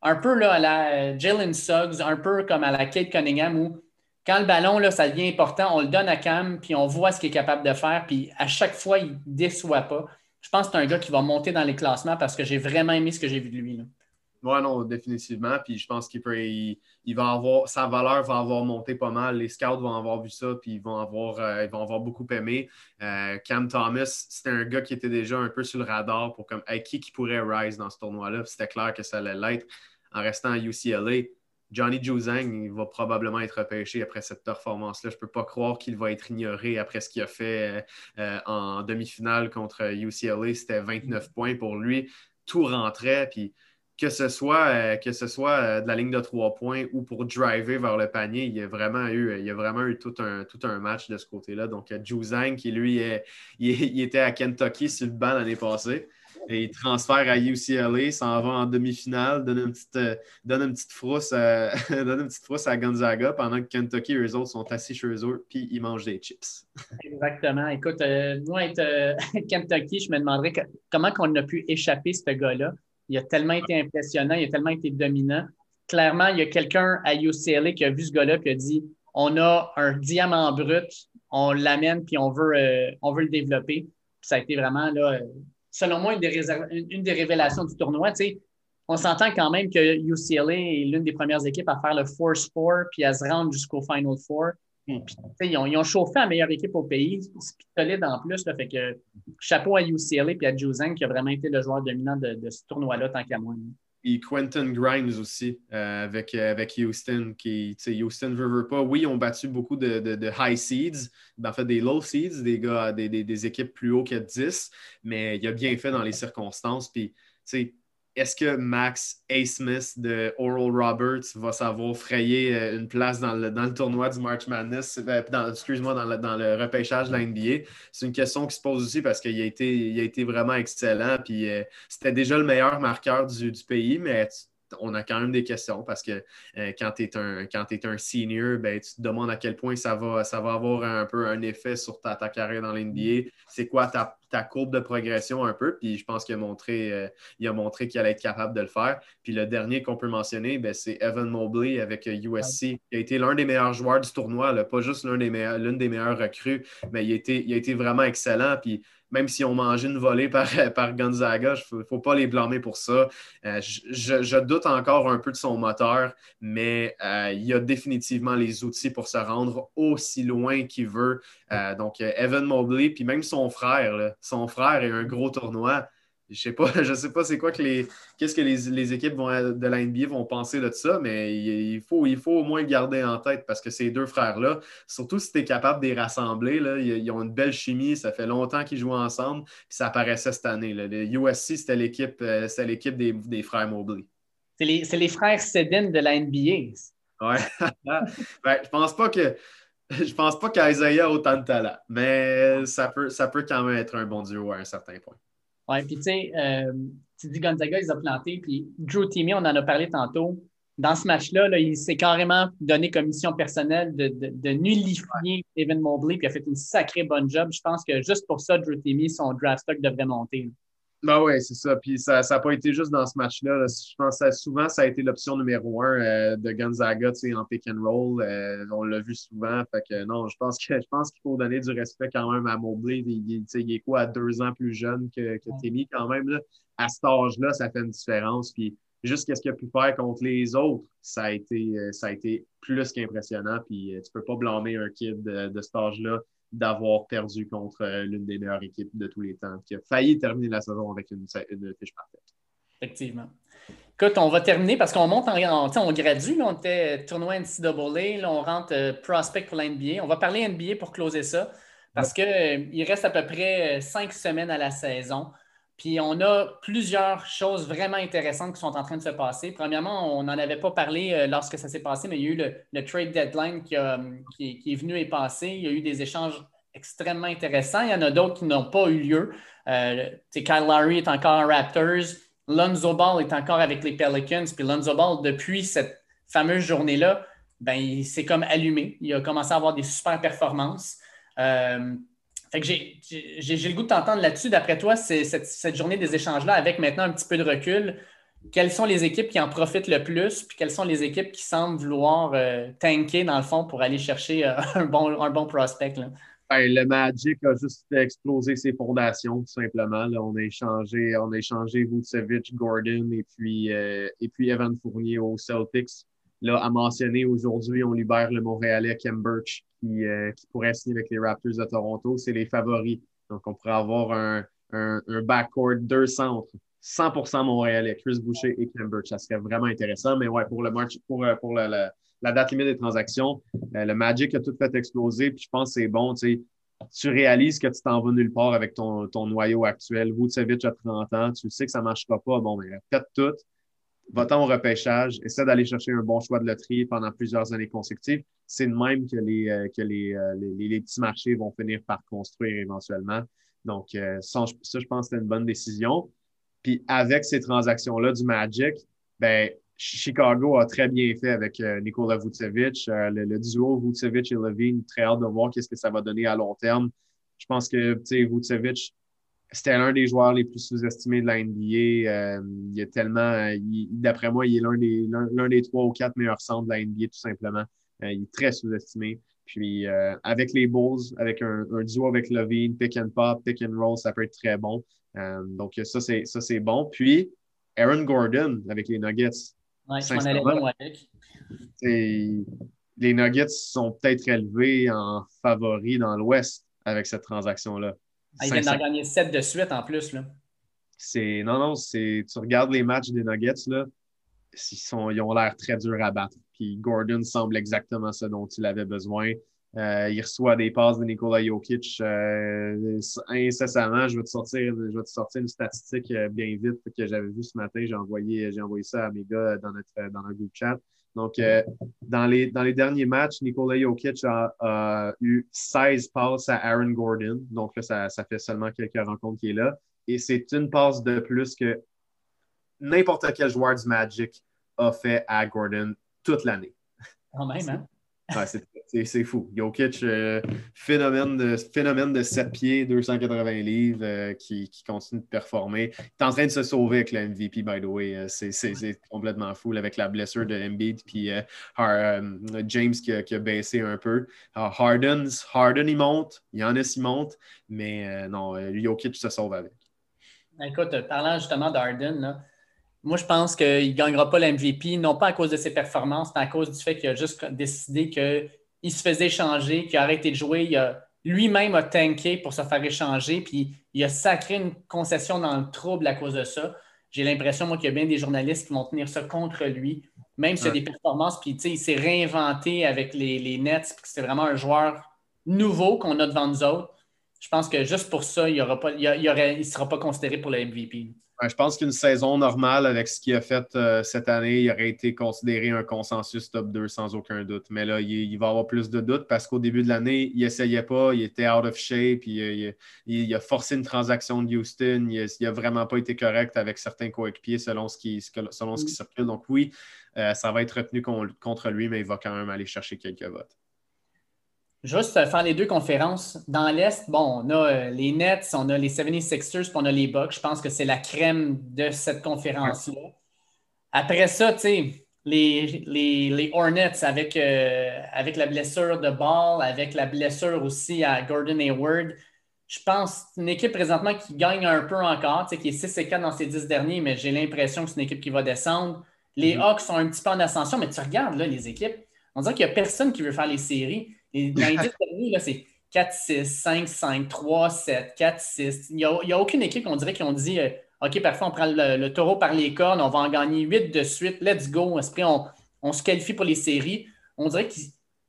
un peu là, à la Jalen Suggs, un peu comme à la Kate Cunningham, où quand le ballon, là, ça devient important, on le donne à Cam, puis on voit ce qu'il est capable de faire, puis à chaque fois, il ne déçoit pas. Je pense que c'est un gars qui va monter dans les classements parce que j'ai vraiment aimé ce que j'ai vu de lui. Oui, non, définitivement. Puis je pense qu'il va avoir, sa valeur va avoir monté pas mal. Les scouts vont avoir vu ça, puis ils vont avoir, euh, ils vont avoir beaucoup aimé. Euh, Cam Thomas, c'était un gars qui était déjà un peu sur le radar pour comme, qui, qui pourrait rise dans ce tournoi-là. C'était clair que ça allait l'être en restant à UCLA. Johnny Juzang va probablement être repêché après cette performance-là. Je ne peux pas croire qu'il va être ignoré après ce qu'il a fait euh, en demi-finale contre UCLA. C'était 29 points pour lui. Tout rentrait. Puis que ce soit, euh, que ce soit euh, de la ligne de trois points ou pour driver vers le panier, il y a vraiment eu, il y a vraiment eu tout, un, tout un match de ce côté-là. Donc, Juzang, qui lui, il, était à Kentucky sur le banc l'année passée. Et il transfère à UCLA, s'en va en demi-finale, donne une petite, euh, donne frousse à, donne une petite frousse à Gonzaga pendant que Kentucky, eux autres, sont assis chez eux puis ils mangent des chips. Exactement. Écoute, euh, moi, euh, Kentucky, je me demanderais comment on a pu échapper ce gars-là? Il a tellement été impressionnant, il a tellement été dominant. Clairement, il y a quelqu'un à UCLA qui a vu ce gars-là et a dit on a un diamant brut, on l'amène puis on veut, on veut le développer. ça a été vraiment là, selon moi, une des, révélations du tournoi. on s'entend quand même que UCLA est l'une des premières équipes à faire le Force Four puis à se rendre jusqu'au Final Four. Hmm. ils, ont, chauffé la meilleure équipe au pays, solide en plus. fait que chapeau à UCLA et à Juzang qui a vraiment été le joueur dominant de, ce tournoi-là, tant qu'à moi. Et Quentin Grimes aussi, euh, avec, euh, avec Houston, qui, Houston veut, veut pas. Oui, ils ont battu beaucoup de, de, high seeds, ben, en fait des low seeds, des gars, des équipes plus haut que 10, mais il a bien fait dans les circonstances. Puis, est-ce que Max A. Smith de Oral Roberts va savoir frayer euh, une place dans le, dans le tournoi du March Madness, euh, excuse-moi, dans le, dans le repêchage de la NBA? C'est une question qui se pose aussi parce qu'il a été, il a été vraiment excellent. Puis euh, c'était déjà le meilleur marqueur du, du pays, mais on a quand même des questions parce que quand tu es un, quand es un senior, ben, tu te demandes à quel point ça va, ça va avoir un peu un effet sur ta, ta carrière dans l'NBA. C'est quoi ta ta courbe de progression un peu? Puis je pense qu'il a montré, euh, il a montré qu'il allait être capable de le faire. Puis le dernier qu'on peut mentionner, ben, c'est Evan Mobley avec USC, euh, qui a été l'un des meilleurs joueurs du tournoi, pas juste l'une des, meilleurs, des meilleures recrues, mais il a été, il a été vraiment excellent. Puis même si on mangé une volée par, par Gonzaga, il ne faut pas les blâmer pour ça. Euh, je, doute encore un peu de son moteur, mais il a définitivement les outils pour se rendre aussi loin qu'il veut. donc, Evan Mobley, puis même son frère, son frère et un gros tournoi. Je sais pas, je sais pas c'est quoi que les. Qu'est-ce que les, équipes vont, de la NBA vont penser de ça, mais il, faut, il faut au moins le garder en tête parce que ces deux frères-là, surtout si tu es capable de les rassembler, là, ils, ont une belle chimie, ça fait longtemps qu'ils jouent ensemble, puis ça apparaissait cette année. Là. Le USC, c'était l'équipe, euh, l'équipe des, frères Mobley. C'est les, les, frères Sedin de la NBA. Ouais. ben, je pense pas que je pense pas qu'Isaiah a autant de talent, mais ça peut, ça peut quand même être un bon duo à un certain point. Oui, puis tu sais, euh, tu dis Gonzaga, ils ont planté, puis Drew Timmy, on en a parlé tantôt. Dans ce match-là, il s'est carrément donné comme mission personnelle de, de, nullifier Evan Mobley, puis il a fait une sacrée bonne job. Je pense que juste pour ça, Drew Timmy, son draft stock devrait monter. Ben oui, c'est ça. Puis ça n'a pas été juste dans ce match-là. Je pense que souvent, ça a été l'option numéro un euh, de Gonzaga en pick and roll. Euh, on l'a vu souvent. Fait que non, je pense que je pense qu'il faut donner du respect quand même à Mobley. Il, il, est quoi à deux ans plus jeune que, que Timmy quand même. Là. À cet âge-là, ça fait une différence. Puis juste ce qu'il a pu faire contre les autres, ça a été, euh, ça a été plus qu'impressionnant. Puis tu peux pas blâmer un kid de, de cet âge-là d'avoir perdu contre euh, l'une des meilleures équipes de tous les temps, qui a failli terminer la saison avec une, fiche parfaite. Effectivement. Écoute, on va terminer parce qu'on monte en, on gradue, là, on était tournoi NCAA, là, on rentre euh, prospect pour l'NBA. On va parler NBA pour closer ça parce qu'il euh, reste à peu près cinq semaines à la saison. Puis on a plusieurs choses vraiment intéressantes qui sont en train de se passer. Premièrement, on n'en avait pas parlé lorsque ça s'est passé, mais il y a eu le, trade deadline qui, qui, est venu et passé. Il y a eu des échanges extrêmement intéressants. Il y en a d'autres qui n'ont pas eu lieu. Euh, Kyle Lowry est encore en Raptors. Lonzo Ball est encore avec les Pelicans. Puis Lonzo Ball, depuis cette fameuse journée-là, ben, il s'est comme allumé. Il a commencé à avoir des super performances. Euh, j'ai, le goût de t'entendre là-dessus. D'après toi, cette, journée des échanges-là, avec maintenant un petit peu de recul, quelles sont les équipes qui en profitent le plus, puis quelles sont les équipes qui semblent vouloir euh, tanker dans le fond pour aller chercher euh, un, bon, prospect? Ben, le Magic a juste explosé ses fondations, tout simplement. on a échangé, on a échangé Vucevic, Gordon et puis, euh, et puis Evan Fournier aux Celtics. Là, à mentionner aujourd'hui, on libère le Montréalais Kem qui, euh, pourrait signer avec les Raptors de Toronto. C'est les favoris. Donc, on pourrait avoir un, un, un backcourt, deux centres, 100% Montréalais, Chris Boucher et Birch. Ça serait vraiment intéressant. Mais ouais, pour le pour, euh, pour la date limite des transactions. Euh, le Magic a tout fait exploser, puis je pense que c'est bon. Tu réalises que tu t'en vas nulle part avec ton, ton noyau actuel. Vucevic a 30 ans, tu sais que ça ne marchera pas. Bon, mais faites tout. Va-t'en au repêchage, essaie d'aller chercher un bon choix de loterie pendant plusieurs années consécutives. C'est de même que les, euh, que les, euh, les, les, petits marchés vont finir par construire éventuellement. Donc, ça, je pense que c'est une bonne décision. Puis avec ces transactions-là du Magic, ben, Chicago a très bien fait avec euh, Nikola Vucevic. Euh, le, duo Vucevic et Levine, très hâte de voir qu'est-ce que ça va donner à long terme. Je pense que Vucevic, c'était l'un des joueurs les plus sous-estimés de la NBA. Euh, il est tellement, d'après moi, il est l'un des, l'un, des trois ou quatre meilleurs centres de la NBA, tout simplement. il est très sous-estimé. Puis avec les Bulls, avec un, duo avec Levine, pick and pop, pick and roll, ça peut être très bon. donc ça, c'est, ça, c'est bon. Puis Aaron Gordon avec les Nuggets. Ouais, avec. Les Nuggets sont peut-être élevés en favoris dans l'Ouest avec cette transaction-là. Ah, ils viennent d'en gagner 7 de suite en plus. Là. Non, non, tu regardes les matchs des Nuggets, là, ils, sont, ils ont l'air très durs à battre. Puis Gordon semble exactement ce dont il avait besoin. Euh, il reçoit des passes de Nikola Jokic euh, incessamment. Je vais, te sortir, je vais te sortir une statistique euh, bien vite que j'avais vue ce matin. J'ai envoyé, j'ai envoyé ça à mes gars dans notre, dans notre groupe chat. Donc, dans, les, dans les derniers matchs, Nikola Jokic a, eu 16 passes à Aaron Gordon. Donc là, ça, ça fait seulement quelques rencontres qu'il est là. Et c'est une passe de plus que n'importe quel joueur du Magic a fait à Gordon toute l'année. Quand même, hein? C'est fou. Jokic, euh, phénomène, de, phénomène de 7 pieds, 280 livres, euh, qui, continue de performer. Il est en train de se sauver avec le MVP, by the way. Euh, c'est complètement fou avec la blessure de Embiid. Puis James qui a, baissé un peu. Harden, Harden, il monte. Giannis, il monte. Mais non, Jokic se sauve avec. Écoute, parlant justement d'Harden, moi, je pense qu'il ne gagnera pas l'MVP, non pas à cause de ses performances, mais à cause du fait qu'il a juste décidé qu'il se faisait échanger, qu'il a arrêté de jouer. lui-même a tanké pour se faire échanger, puis il a sacré une concession dans le trouble à cause de ça. J'ai l'impression, moi, qu'il y a bien des journalistes qui vont tenir ça contre lui, même s'il y a des performances, puis il s'est réinventé avec les, Nets, puis c'est vraiment un joueur nouveau qu'on a devant nous autres. Je pense que juste pour ça, il ne sera pas considéré pour le MVP je pense qu'une saison normale avec ce qu'il a fait euh, cette année, il aurait été considéré un consensus top 2 sans aucun doute. Mais là, il, va avoir plus de doutes parce qu'au début de l'année, il essayait pas, il était out of shape, il, il, a forcé une transaction de Houston, il n'a vraiment pas été correct avec certains coéquipiers selon ce qui, selon ce qui mm. circule. Donc oui, euh, ça va être retenu contre lui, mais il va quand même aller chercher quelques votes. Juste faire les deux conférences. Dans l'Est, bon, on a euh, les Nets, on a les 76ers, puis on a les Bucks. Je pense que c'est la crème de cette conférence-là. Après ça, tu sais, les, les, Hornets avec, euh, avec la blessure de Ball, avec la blessure aussi à Gordon Hayward. Je pense une équipe présentement qui gagne un peu encore, qui est 6 et 4 dans ces 10 derniers, mais j'ai l'impression que c'est une équipe qui va descendre. Les mm-hmm. Hawks sont un petit peu en ascension, mais tu regardes là, les équipes, on dirait qu'il n'y a personne qui veut faire les séries. Les 10 derniers, c'est 4, 6, 5, 5, 3, 7, 4, 6. Il n'y a, aucune équipe, on dirait, qui ont dit euh, OK, parfois, on prend le, taureau par les cornes, on va en gagner 8 de suite, let's go. On, on se qualifie pour les séries. On dirait que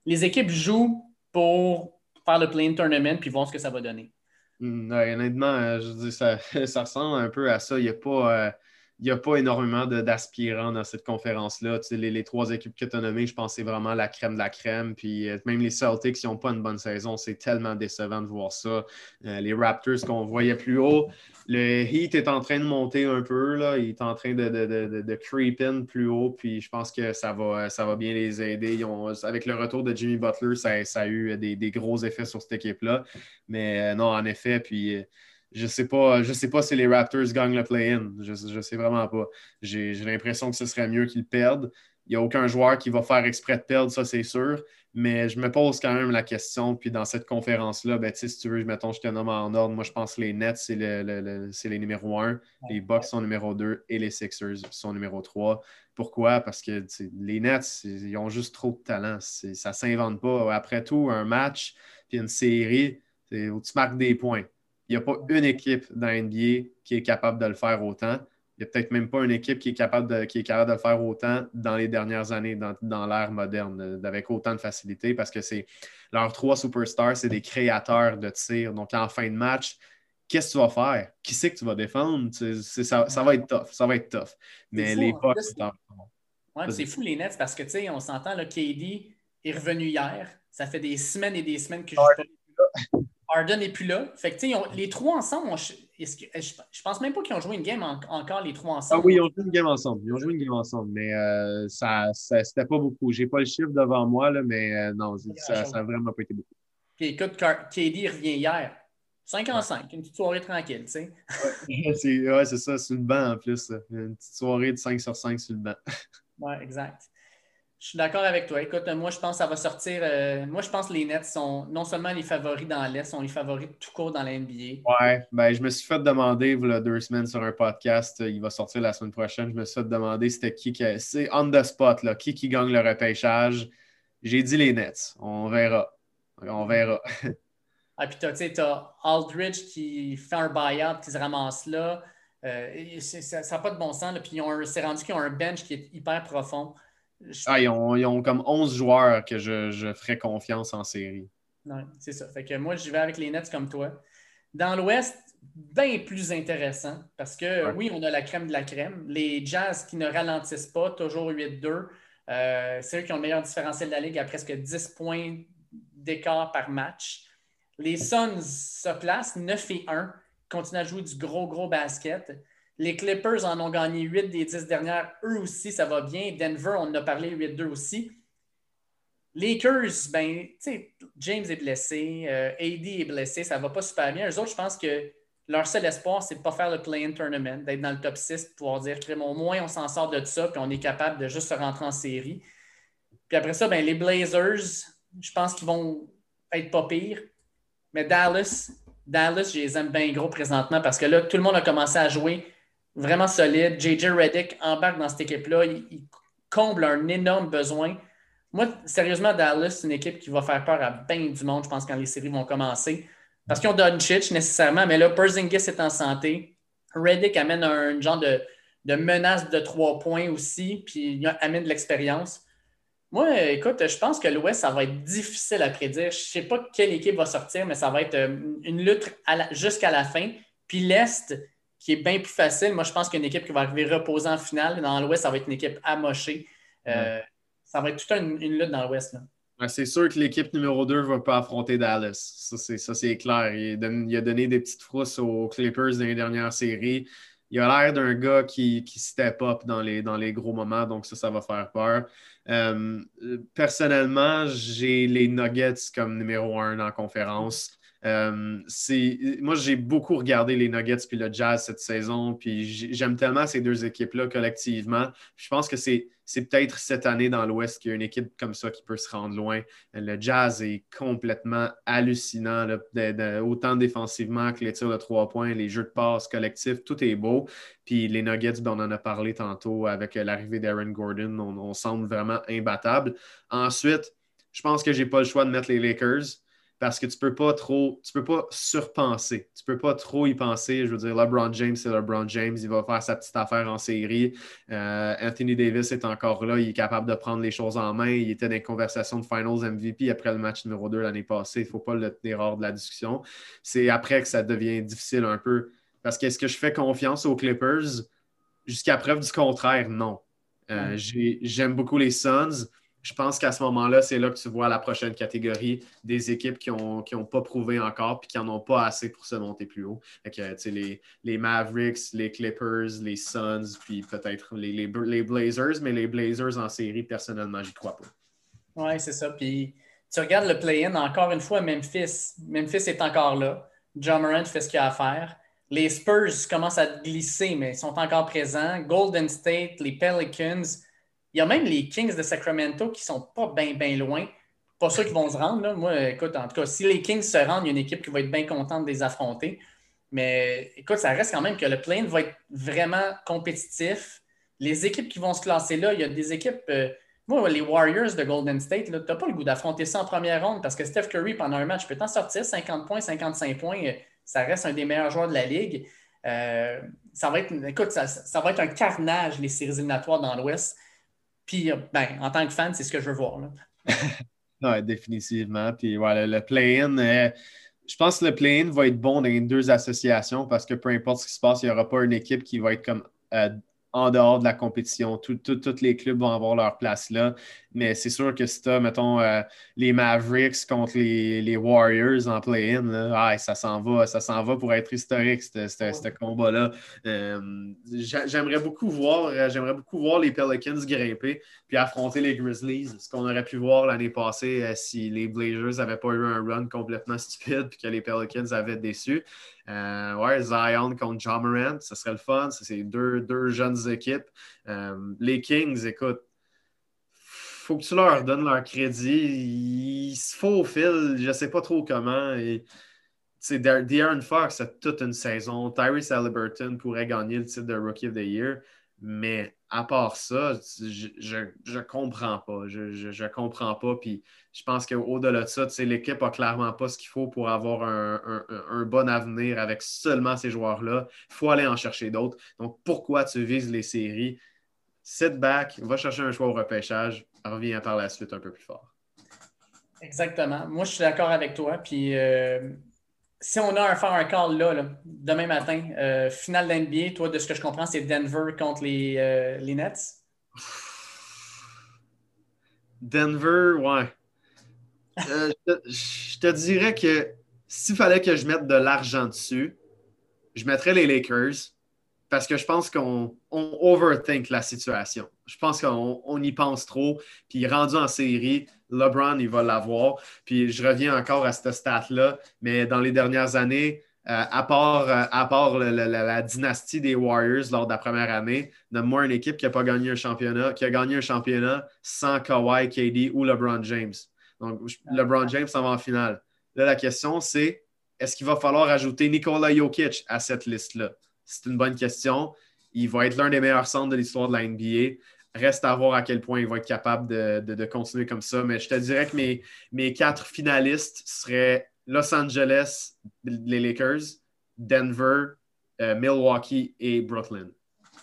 les équipes jouent pour faire le play tournament puis voir ce que ça va donner. Hmm, honnêtement, euh, je dis, ça, ça ressemble un peu à ça. Il n'y a pas. Euh, il n'y a pas énormément d'aspirants dans cette conférence-là. les, trois équipes que tu as nommées, je pense c'est vraiment la crème de la crème. Puis euh, même les Celtics, ils n'ont pas une bonne saison. C'est tellement décevant de voir ça. Euh, les Raptors qu'on voyait plus haut, le Heat est en train de monter un peu. Là. Il est en train de, de, creep in plus haut. Puis je pense que ça va, ça va bien les aider. avec le retour de Jimmy Butler, ça, a eu des, gros effets sur cette équipe-là. Mais euh, non, en effet, puis je sais pas, je sais pas si les Raptors gagnent le play-in. Je, je sais vraiment pas. J'ai l'impression que ce serait mieux qu'ils perdent. Il n'y a aucun joueur qui va faire exprès de perdre, ça c'est sûr. Mais je me pose quand même la question. Puis dans cette conférence-là, ben, si tu veux, mettons, je te nomme en ordre. Moi, je pense que les Nets, c'est le, les numéro 1. Les Bucks sont numéro 2 et les Sixers sont numéro 3. Pourquoi? Parce que les Nets, ils ont juste trop de talent. Ça ne s'invente pas. Après tout, un match puis une série, où tu marques des points. Il n'y a pas une équipe dans NBA qui est capable de le faire autant. Il n'y a peut-être même pas une équipe qui est, capable de, qui est capable de le faire autant dans les dernières années, dans, l'ère moderne, avec autant de facilité, parce que c'est leurs trois superstars, c'est des créateurs de tir. Donc, en fin de match, qu'est-ce que tu vas faire? Qui c'est que tu vas défendre? ça, va être tough. Ça va être tough. Mais les Bucks, c'est c'est fou les Nets parce que, tu sais, on s'entend, KD est revenu hier. Ça fait des semaines et des semaines que je Harden n'est plus là. Fait que, les trois ensemble, je, je, pense même pas qu'ils ont joué une game encore, les trois ensemble. Ah oui, ils ont joué une game ensemble. Ils ont joué une game ensemble, mais euh, ça, ça c'était pas beaucoup. J'ai pas le chiffre devant moi, là, mais euh, non, ça n'a vraiment pas été beaucoup. Puis écoute, KD revient hier. 5 en 5, une petite soirée tranquille, tu sais. ouais, c'est ça, sur le banc en plus. Une petite soirée de 5 sur 5 sur le banc. ouais, exact. Je suis d'accord avec toi. Écoute, moi, je pense que ça va sortir. Euh, moi, je pense que les Nets sont non seulement les favoris dans l'Est, sont les favoris tout court dans la NBA. Ouais, ben, je me suis fait demander, a deux semaines sur un podcast, il va sortir la semaine prochaine. Je me suis fait demander c'était qui qui. C'est on the spot, là, qui qui gagne le repêchage. J'ai dit les Nets. On verra. On verra. ah, puis tu as Aldridge qui fait un buyout, qui se ramasse là. Euh, ça n'a pas de bon sens. Puis c'est rendu qu'ils ont un bench qui est hyper profond. Ah, ils ont, comme 11 joueurs que je, je ferais confiance en série. Non, c'est ça. Fait que moi, je vais avec les Nets comme toi. Dans l'Ouest, bien plus intéressant parce que oui, on a la crème de la crème. Les Jazz qui ne ralentissent pas, toujours 8-2. Euh, c'est eux qui ont le meilleur différentiel de la Ligue à presque 10 points d'écart par match. Les Suns se placent 9 et 1, continuent à jouer du gros, gros basket. Les Clippers en ont gagné 8 des 10 dernières. Eux aussi, ça va bien. Denver, on en a parlé 8-2 aussi. Lakers, ben, tu sais, James est blessé, euh, AD est blessé, ça va pas super bien. Eux autres, je pense que leur seul espoir, c'est de ne pas faire le play-in tournament, d'être dans le top 6, pour pouvoir dire au moins on s'en sort de ça, puis on est capable de juste se rentrer en série. Puis après ça, ben, les Blazers, je pense qu'ils vont être pas pires. Mais Dallas, Dallas, je les aime bien gros présentement parce que là, tout le monde a commencé à jouer vraiment solide. JJ Reddick embarque dans cette équipe-là. Il, comble un énorme besoin. Moi, sérieusement, Dallas, c'est une équipe qui va faire peur à bien du monde, je pense, quand les séries vont commencer. Parce qu'ils ont Doncic nécessairement, mais là, Perzingis est en santé. Reddick amène un genre de, de menace de trois points aussi, puis il amène de l'expérience. Moi, écoute, je pense que l'Ouest, ça va être difficile à prédire. Je ne sais pas quelle équipe va sortir, mais ça va être euh, une lutte jusqu'à la fin. Puis l'Est, qui est bien plus facile. Moi, je pense qu'une équipe qui va arriver reposée en finale, dans l'Ouest, ça va être une équipe amochée. Euh, ça va être toute une, lutte dans l'Ouest. c'est sûr que l'équipe numéro 2 ne va pas affronter Dallas. Ça, c'est clair. Il, a donné des petites frousses aux Clippers dans les dernières séries. Il a l'air d'un gars qui, step up dans les, dans les gros moments, donc ça, ça va faire peur. Euh, personnellement, j'ai les Nuggets comme numéro 1 en conférence. Euh, moi, j'ai beaucoup regardé les Nuggets puis le Jazz cette saison, puis j'aime tellement ces deux équipes-là collectivement. Je pense que c'est, peut-être cette année dans l'Ouest qu'il y a une équipe comme ça qui peut se rendre loin. Le Jazz est complètement hallucinant, autant défensivement que les tirs de trois points, les jeux de passe collectifs, tout est beau. Puis les Nuggets, ben, on en a parlé tantôt avec l'arrivée d'Aaron Gordon, on, on semble vraiment imbattable. Ensuite, je pense que je n'ai pas le choix de mettre les Lakers parce que tu peux pas trop, tu peux pas surpenser. Tu peux pas trop y penser. Je veux dire, LeBron James, c'est LeBron James. Il va faire sa petite affaire en série. Euh, Anthony Davis est encore là. Il est capable de prendre les choses en main. Il était dans les conversations de Finals MVP après le match numéro 2 l'année passée. Il ne faut pas le tenir hors de la discussion. C'est après que ça devient difficile un peu. Parce que est-ce que je fais confiance aux Clippers? Jusqu'à preuve du contraire, non. Euh, j'aime beaucoup les Suns je pense qu'à ce moment-là, c'est là que tu vois la prochaine catégorie des équipes qui n'ont ont pas prouvé encore et qui n'en ont pas assez pour se monter plus haut. les, les, Mavericks, les Clippers, les Suns, puis peut-être les, les, Blazers, mais les Blazers en série, personnellement, j'y crois pas. Oui, c'est ça. Puis tu regardes le play-in, encore une fois, Memphis. Memphis est encore là. John Morant fait ce qu'il a à faire. Les Spurs commencent à glisser, mais sont encore présents. Golden State, les Pelicans, il y a même les Kings de Sacramento qui sont pas bien, bien loin. Pas sûr qu'ils vont se rendre. Moi, écoute, en tout cas, si les Kings se rendent, il y a une équipe qui va être bien contente de les affronter. Mais écoute, ça reste quand même que le plane va être vraiment compétitif. Les équipes qui vont se classer là, il y a des équipes. Euh, moi, les Warriors de Golden State, tu n'as pas le goût d'affronter ça en première ronde parce que Steph Curry, pendant un match, peut t'en sortir 50 points, 55 points. Euh, ça reste un des meilleurs joueurs de la ligue. Euh, ça va être, écoute, ça, ça, va être un carnage, les séries éliminatoires dans l'Ouest. Puis, ben, en tant que fan, c'est ce que je veux voir. oui, définitivement. Puis, voilà, le play-in, euh, je pense que le play-in va être bon dans les deux associations parce que peu importe ce qui se passe, il n'y aura pas une équipe qui va être comme euh, en dehors de la compétition. tous les clubs vont avoir leur place là. Mais c'est sûr que si tu as, mettons, euh, les Mavericks contre les, Warriors en play-in, ça s'en va, ça s'en va pour être historique, ce combat-là. Euh, j'aimerais beaucoup voir, euh, j'aimerais beaucoup voir les Pelicans grimper puis affronter les Grizzlies, ce qu'on aurait pu voir l'année passée si les Blazers n'avaient pas eu un run complètement stupide puis que les Pelicans avaient déçu. ouais, Zion contre John Morant, ce serait le fun. C'est deux, deux jeunes équipes. les Kings, écoute, faut que tu leur donnes leur crédit. Ils se faufilent, je ne sais pas trop comment. Et, De'Aaron Fox a toute une saison. Tyrese Halliburton pourrait gagner le titre de Rookie of the Year. Mais à part ça, je ne comprends pas. Je, je, comprends pas. Puis je pense qu'au-delà de ça, l'équipe n'a clairement pas ce qu'il faut pour avoir un, un, bon avenir avec seulement ces joueurs-là. Il faut aller en chercher d'autres. Donc pourquoi tu vises les séries? Sit back, va chercher un choix au repêchage, revient par la suite un peu plus fort. Exactement. Moi, je suis d'accord avec toi. Puis, euh, si on a à faire un call là, demain matin, euh, finale d'NBA, toi, de ce que je comprends, c'est Denver contre les, euh, les Nets. Denver, ouais. je, te, dirais que s'il fallait que je mette de l'argent dessus, je mettrais les Lakers parce que je pense qu'on overthink la situation. Je pense qu'on y pense trop. Puis rendu en série, LeBron, il va l'avoir. Puis je reviens encore à ce stat-là, mais dans les dernières années, euh, à part, euh, à part la, dynastie des Warriors lors de la première année, nomme-moi une équipe qui n'a pas gagné un championnat, qui a gagné un championnat sans Kawhi, KD ou LeBron James. Donc, LeBron James s'en va en finale. Là, la question, c'est est-ce qu'il va falloir ajouter Nikola Jokic à cette liste-là? C'est une bonne question. Il va être l'un des meilleurs centres de l'histoire de la NBA. Reste à voir à quel point il va être capable de, continuer comme ça. Mais je te dirais que mes, mes quatre finalistes seraient Los Angeles, les Lakers, Denver, euh, Milwaukee et Brooklyn.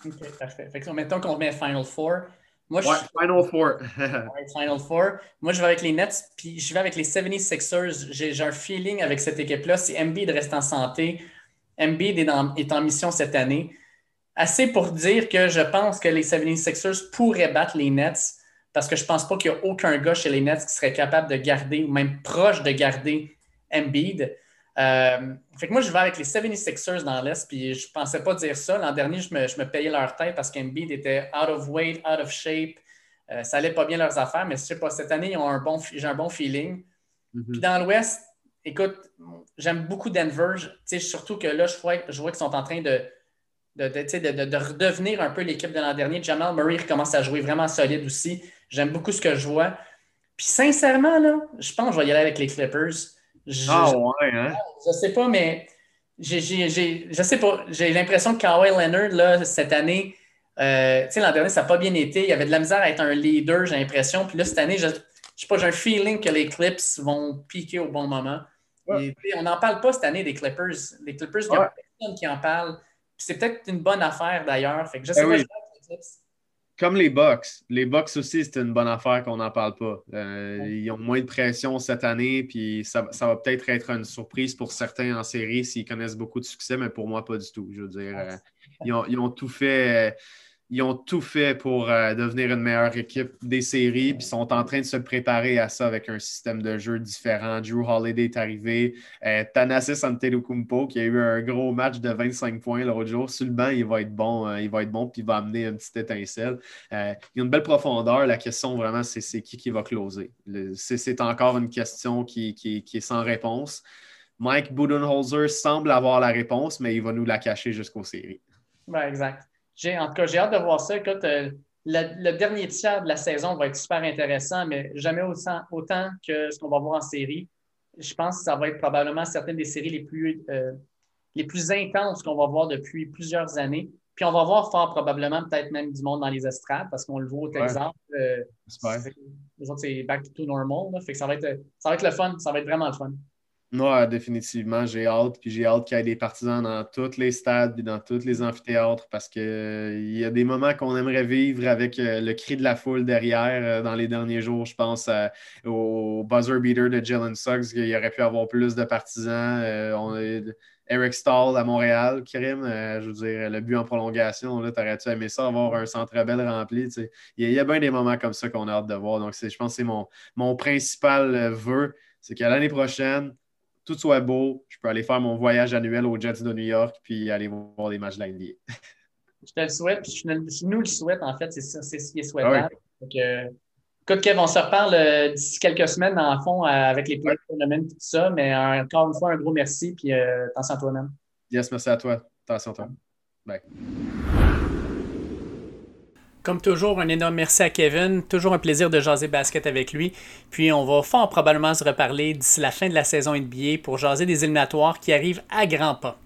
OK, parfait. Fait que, mettons qu'on met Final Four. Moi, Final Four. Final Four. Moi, je vais avec les Nets, puis je vais avec les 76ers. J'ai un feeling avec cette équipe-là. Si Embiid reste en santé, Embiid est, en mission cette année. Assez pour dire que je pense que les 76ers pourraient battre les Nets parce que je ne pense pas qu'il y a aucun gars chez les Nets qui serait capable de garder ou même proche de garder Embiid. Euh, fait que moi, je vais avec les 76ers dans l'Est, puis je ne pensais pas dire ça. L'an dernier, je me, payais leur tête parce qu'Embiid était out of weight, out of shape. Euh, ça n'allait pas bien leurs affaires, mais je sais pas, cette année, ils ont un bon, j'ai un bon feeling. Mm-hmm. Puis dans l'Ouest, écoute, j'aime beaucoup Denver. Surtout que là, je vois, je vois qu'ils sont en train de, de, de, redevenir un peu l'équipe de l'an dernier. Jamal Murray commence à jouer vraiment solide aussi. J'aime beaucoup ce que je vois. Puis sincèrement, là, je pense que je vais y aller avec les Clippers. ah ouais, hein? Je sais pas, mais j'ai, je sais pas. J'ai l'impression que Kawhi Leonard, là, cette année, euh, l'an dernier, ça n'a pas bien été. Il y avait de la misère à être un leader, j'ai l'impression. Puis là, cette année, je, je sais pas, j'ai un feeling que les Clips vont piquer au bon moment on n'en parle pas cette année des Clippers. Les Clippers, il n'y a personne qui en parle. C'est peut-être une bonne affaire d'ailleurs. Fait que je sais ben Comme les Bucks. Les Bucks aussi, c'est une bonne affaire qu'on n'en parle pas. Euh, ils ont moins de pression cette année, puis ça, va peut-être être une surprise pour certains en série s'ils connaissent beaucoup de succès, mais pour moi, pas du tout. Je veux dire, euh, ils, ont, ils, ont, tout fait. Euh, ils ont tout fait pour euh, devenir une meilleure équipe des séries, puis sont en train de se préparer à ça avec un système de jeu différent. Drew Holiday est arrivé. Euh, Thanasis Antetokounmpo, qui a eu un gros match de 25 points l'autre jour. Sur le banc, il va être bon, euh, il va être bon, puis il va amener une petite étincelle. il y a une belle profondeur. La question, vraiment, c'est qui qui va closer? C'est encore une question qui, qui, est sans réponse. Mike Budenholzer semble avoir la réponse, mais il va nous la cacher jusqu'aux séries. Ouais, exact en tout cas, j'ai hâte de voir ça. Écoute, euh, le, dernier tiers de la saison va être super intéressant, mais jamais autant, autant que ce qu'on va voir en série. Je pense que ça va être probablement certaines des séries les plus, euh, les plus intenses qu'on va voir depuis plusieurs années. Puis on va voir fort probablement peut-être même du monde dans les estrades parce qu'on le voit au Texas. Euh, les autres, c'est back to normal. fait que ça va, être, ça va être le fun. Ça va être vraiment le fun. Moi, définitivement, j'ai hâte. Puis j'ai hâte qu'il y ait des partisans dans tous les stades et dans tous les amphithéâtres parce qu'il euh, y a des moments qu'on aimerait vivre avec euh, le cri de la foule derrière euh, dans les derniers jours. Je pense au buzzer beater de Jalen Suggs, qu'il y aurait pu avoir plus de partisans. Eric Stahl à Montréal, Krim, je veux dire, le but en prolongation, t'aurais-tu aimé ça, avoir un centre belle rempli? Il y, a, bien des moments comme ça qu'on a hâte de voir. Donc, je pense que c'est mon, mon principal vœu, c'est qu'à l'année prochaine, tout soit beau, je peux aller faire mon voyage annuel aux Jets de New York puis aller voir des matchs de la NBA. Je te le souhaite, puis je, nous le souhaite, en fait, c'est ce qui est souhaitable. Ah écoute, Kev, on se reparle euh, d'ici quelques semaines, en fond, euh, avec les plans de et tout ça, mais encore une fois, un gros merci, puis euh, attention à toi-même. Yes, merci à toi. Attention à toi. Bye. Comme toujours, un énorme merci à Kevin. Toujours un plaisir de jaser basket avec lui. Puis on va fort probablement se reparler d'ici la fin de la saison NBA pour jaser des éliminatoires qui arrivent à grands pas.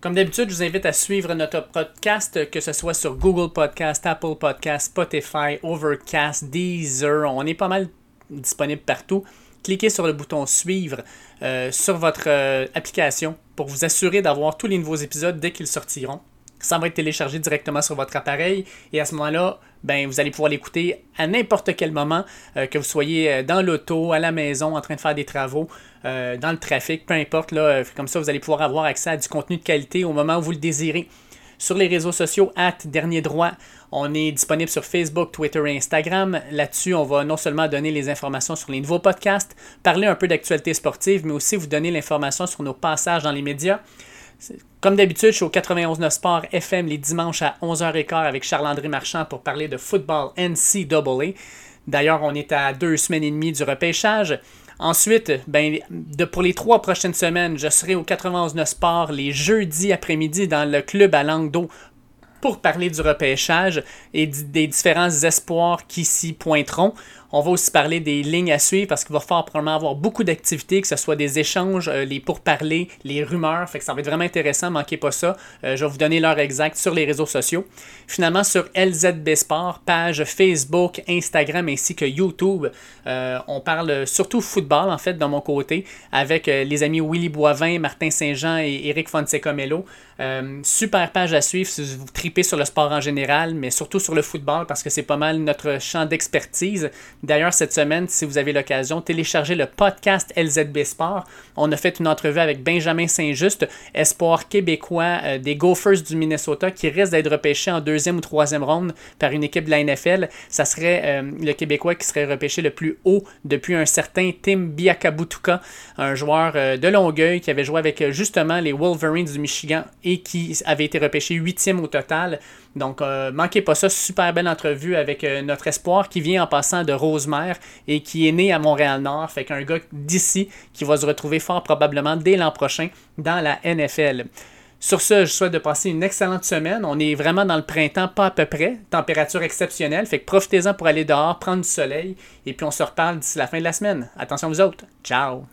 Comme d'habitude, je vous invite à suivre notre podcast, que ce soit sur Google Podcast, Apple Podcast, Spotify, Overcast, Deezer. On est pas mal disponible partout. Cliquez sur le bouton suivre euh, sur votre euh, application pour vous assurer d'avoir tous les nouveaux épisodes dès qu'ils sortiront ça va être téléchargé directement sur votre appareil et à ce moment-là, ben, vous allez pouvoir l'écouter à n'importe quel moment, euh, que vous soyez euh, dans l'auto, à la maison, en train de faire des travaux, euh, dans le trafic, peu importe. Là, comme ça, vous allez pouvoir avoir accès à du contenu de qualité au moment où vous le désirez. Sur les réseaux sociaux, at Dernier Droit, on est disponible sur Facebook, Twitter et Instagram. Là-dessus, on va non seulement donner les informations sur les nouveaux podcasts, parler un peu d'actualité sportive, mais aussi vous donner l'information sur nos passages dans les médias. Comme d'habitude, je suis au 91.9 Sport FM les dimanches à 11h15 avec Charles-André Marchand pour parler de football NCAA. D'ailleurs, on est à deux semaines et demie du repêchage. Ensuite, ben, pour les trois prochaines semaines, je serai au 91.9 Sport les jeudis après-midi dans le club à langue d'eau pour parler du repêchage et des différents espoirs qui s'y pointeront. On va aussi parler des lignes à suivre parce qu'il va fort probablement avoir beaucoup d'activités, que ce soit des échanges, euh, les pourparlers, les rumeurs. Fait que ça va être vraiment intéressant, manquez pas ça. Euh, je vais vous donner l'heure exacte sur les réseaux sociaux. Finalement, sur LZB Sport, page Facebook, Instagram ainsi que YouTube, euh, on parle surtout football en fait de mon côté avec les amis Willy Boivin, Martin Saint-Jean et Eric Fonseca-Melo. super page à suivre si vous tripez sur le sport en général, mais surtout sur le football parce que c'est pas mal notre champ d'expertise. D'ailleurs, cette semaine, si vous avez l'occasion, téléchargez le podcast LZB Sport. On a fait une entrevue avec Benjamin Saint-Just, espoir québécois euh, des Gophers du Minnesota, qui risque d'être repêché en deuxième ou troisième ronde par une équipe de la NFL. Ça serait euh, le Québécois qui serait repêché le plus haut depuis un certain Tim Biakabutuka, un joueur euh, de Longueuil qui avait joué avec justement les Wolverines du Michigan et qui avait été repêché huitième au total. Donc, euh, manquez pas ça. Super belle entrevue avec euh, notre espoir qui vient en passant de Rosemère et qui est né à Montréal-Nord. Fait qu'un gars d'ici qui va se retrouver fort probablement dès l'an prochain dans la NFL. Sur ce, je souhaite de passer une excellente semaine. On est vraiment dans le printemps, pas à peu près. Température exceptionnelle. Fait que profitez-en pour aller dehors, prendre du soleil. Et puis on se reparle d'ici la fin de la semaine. Attention vous autres. Ciao!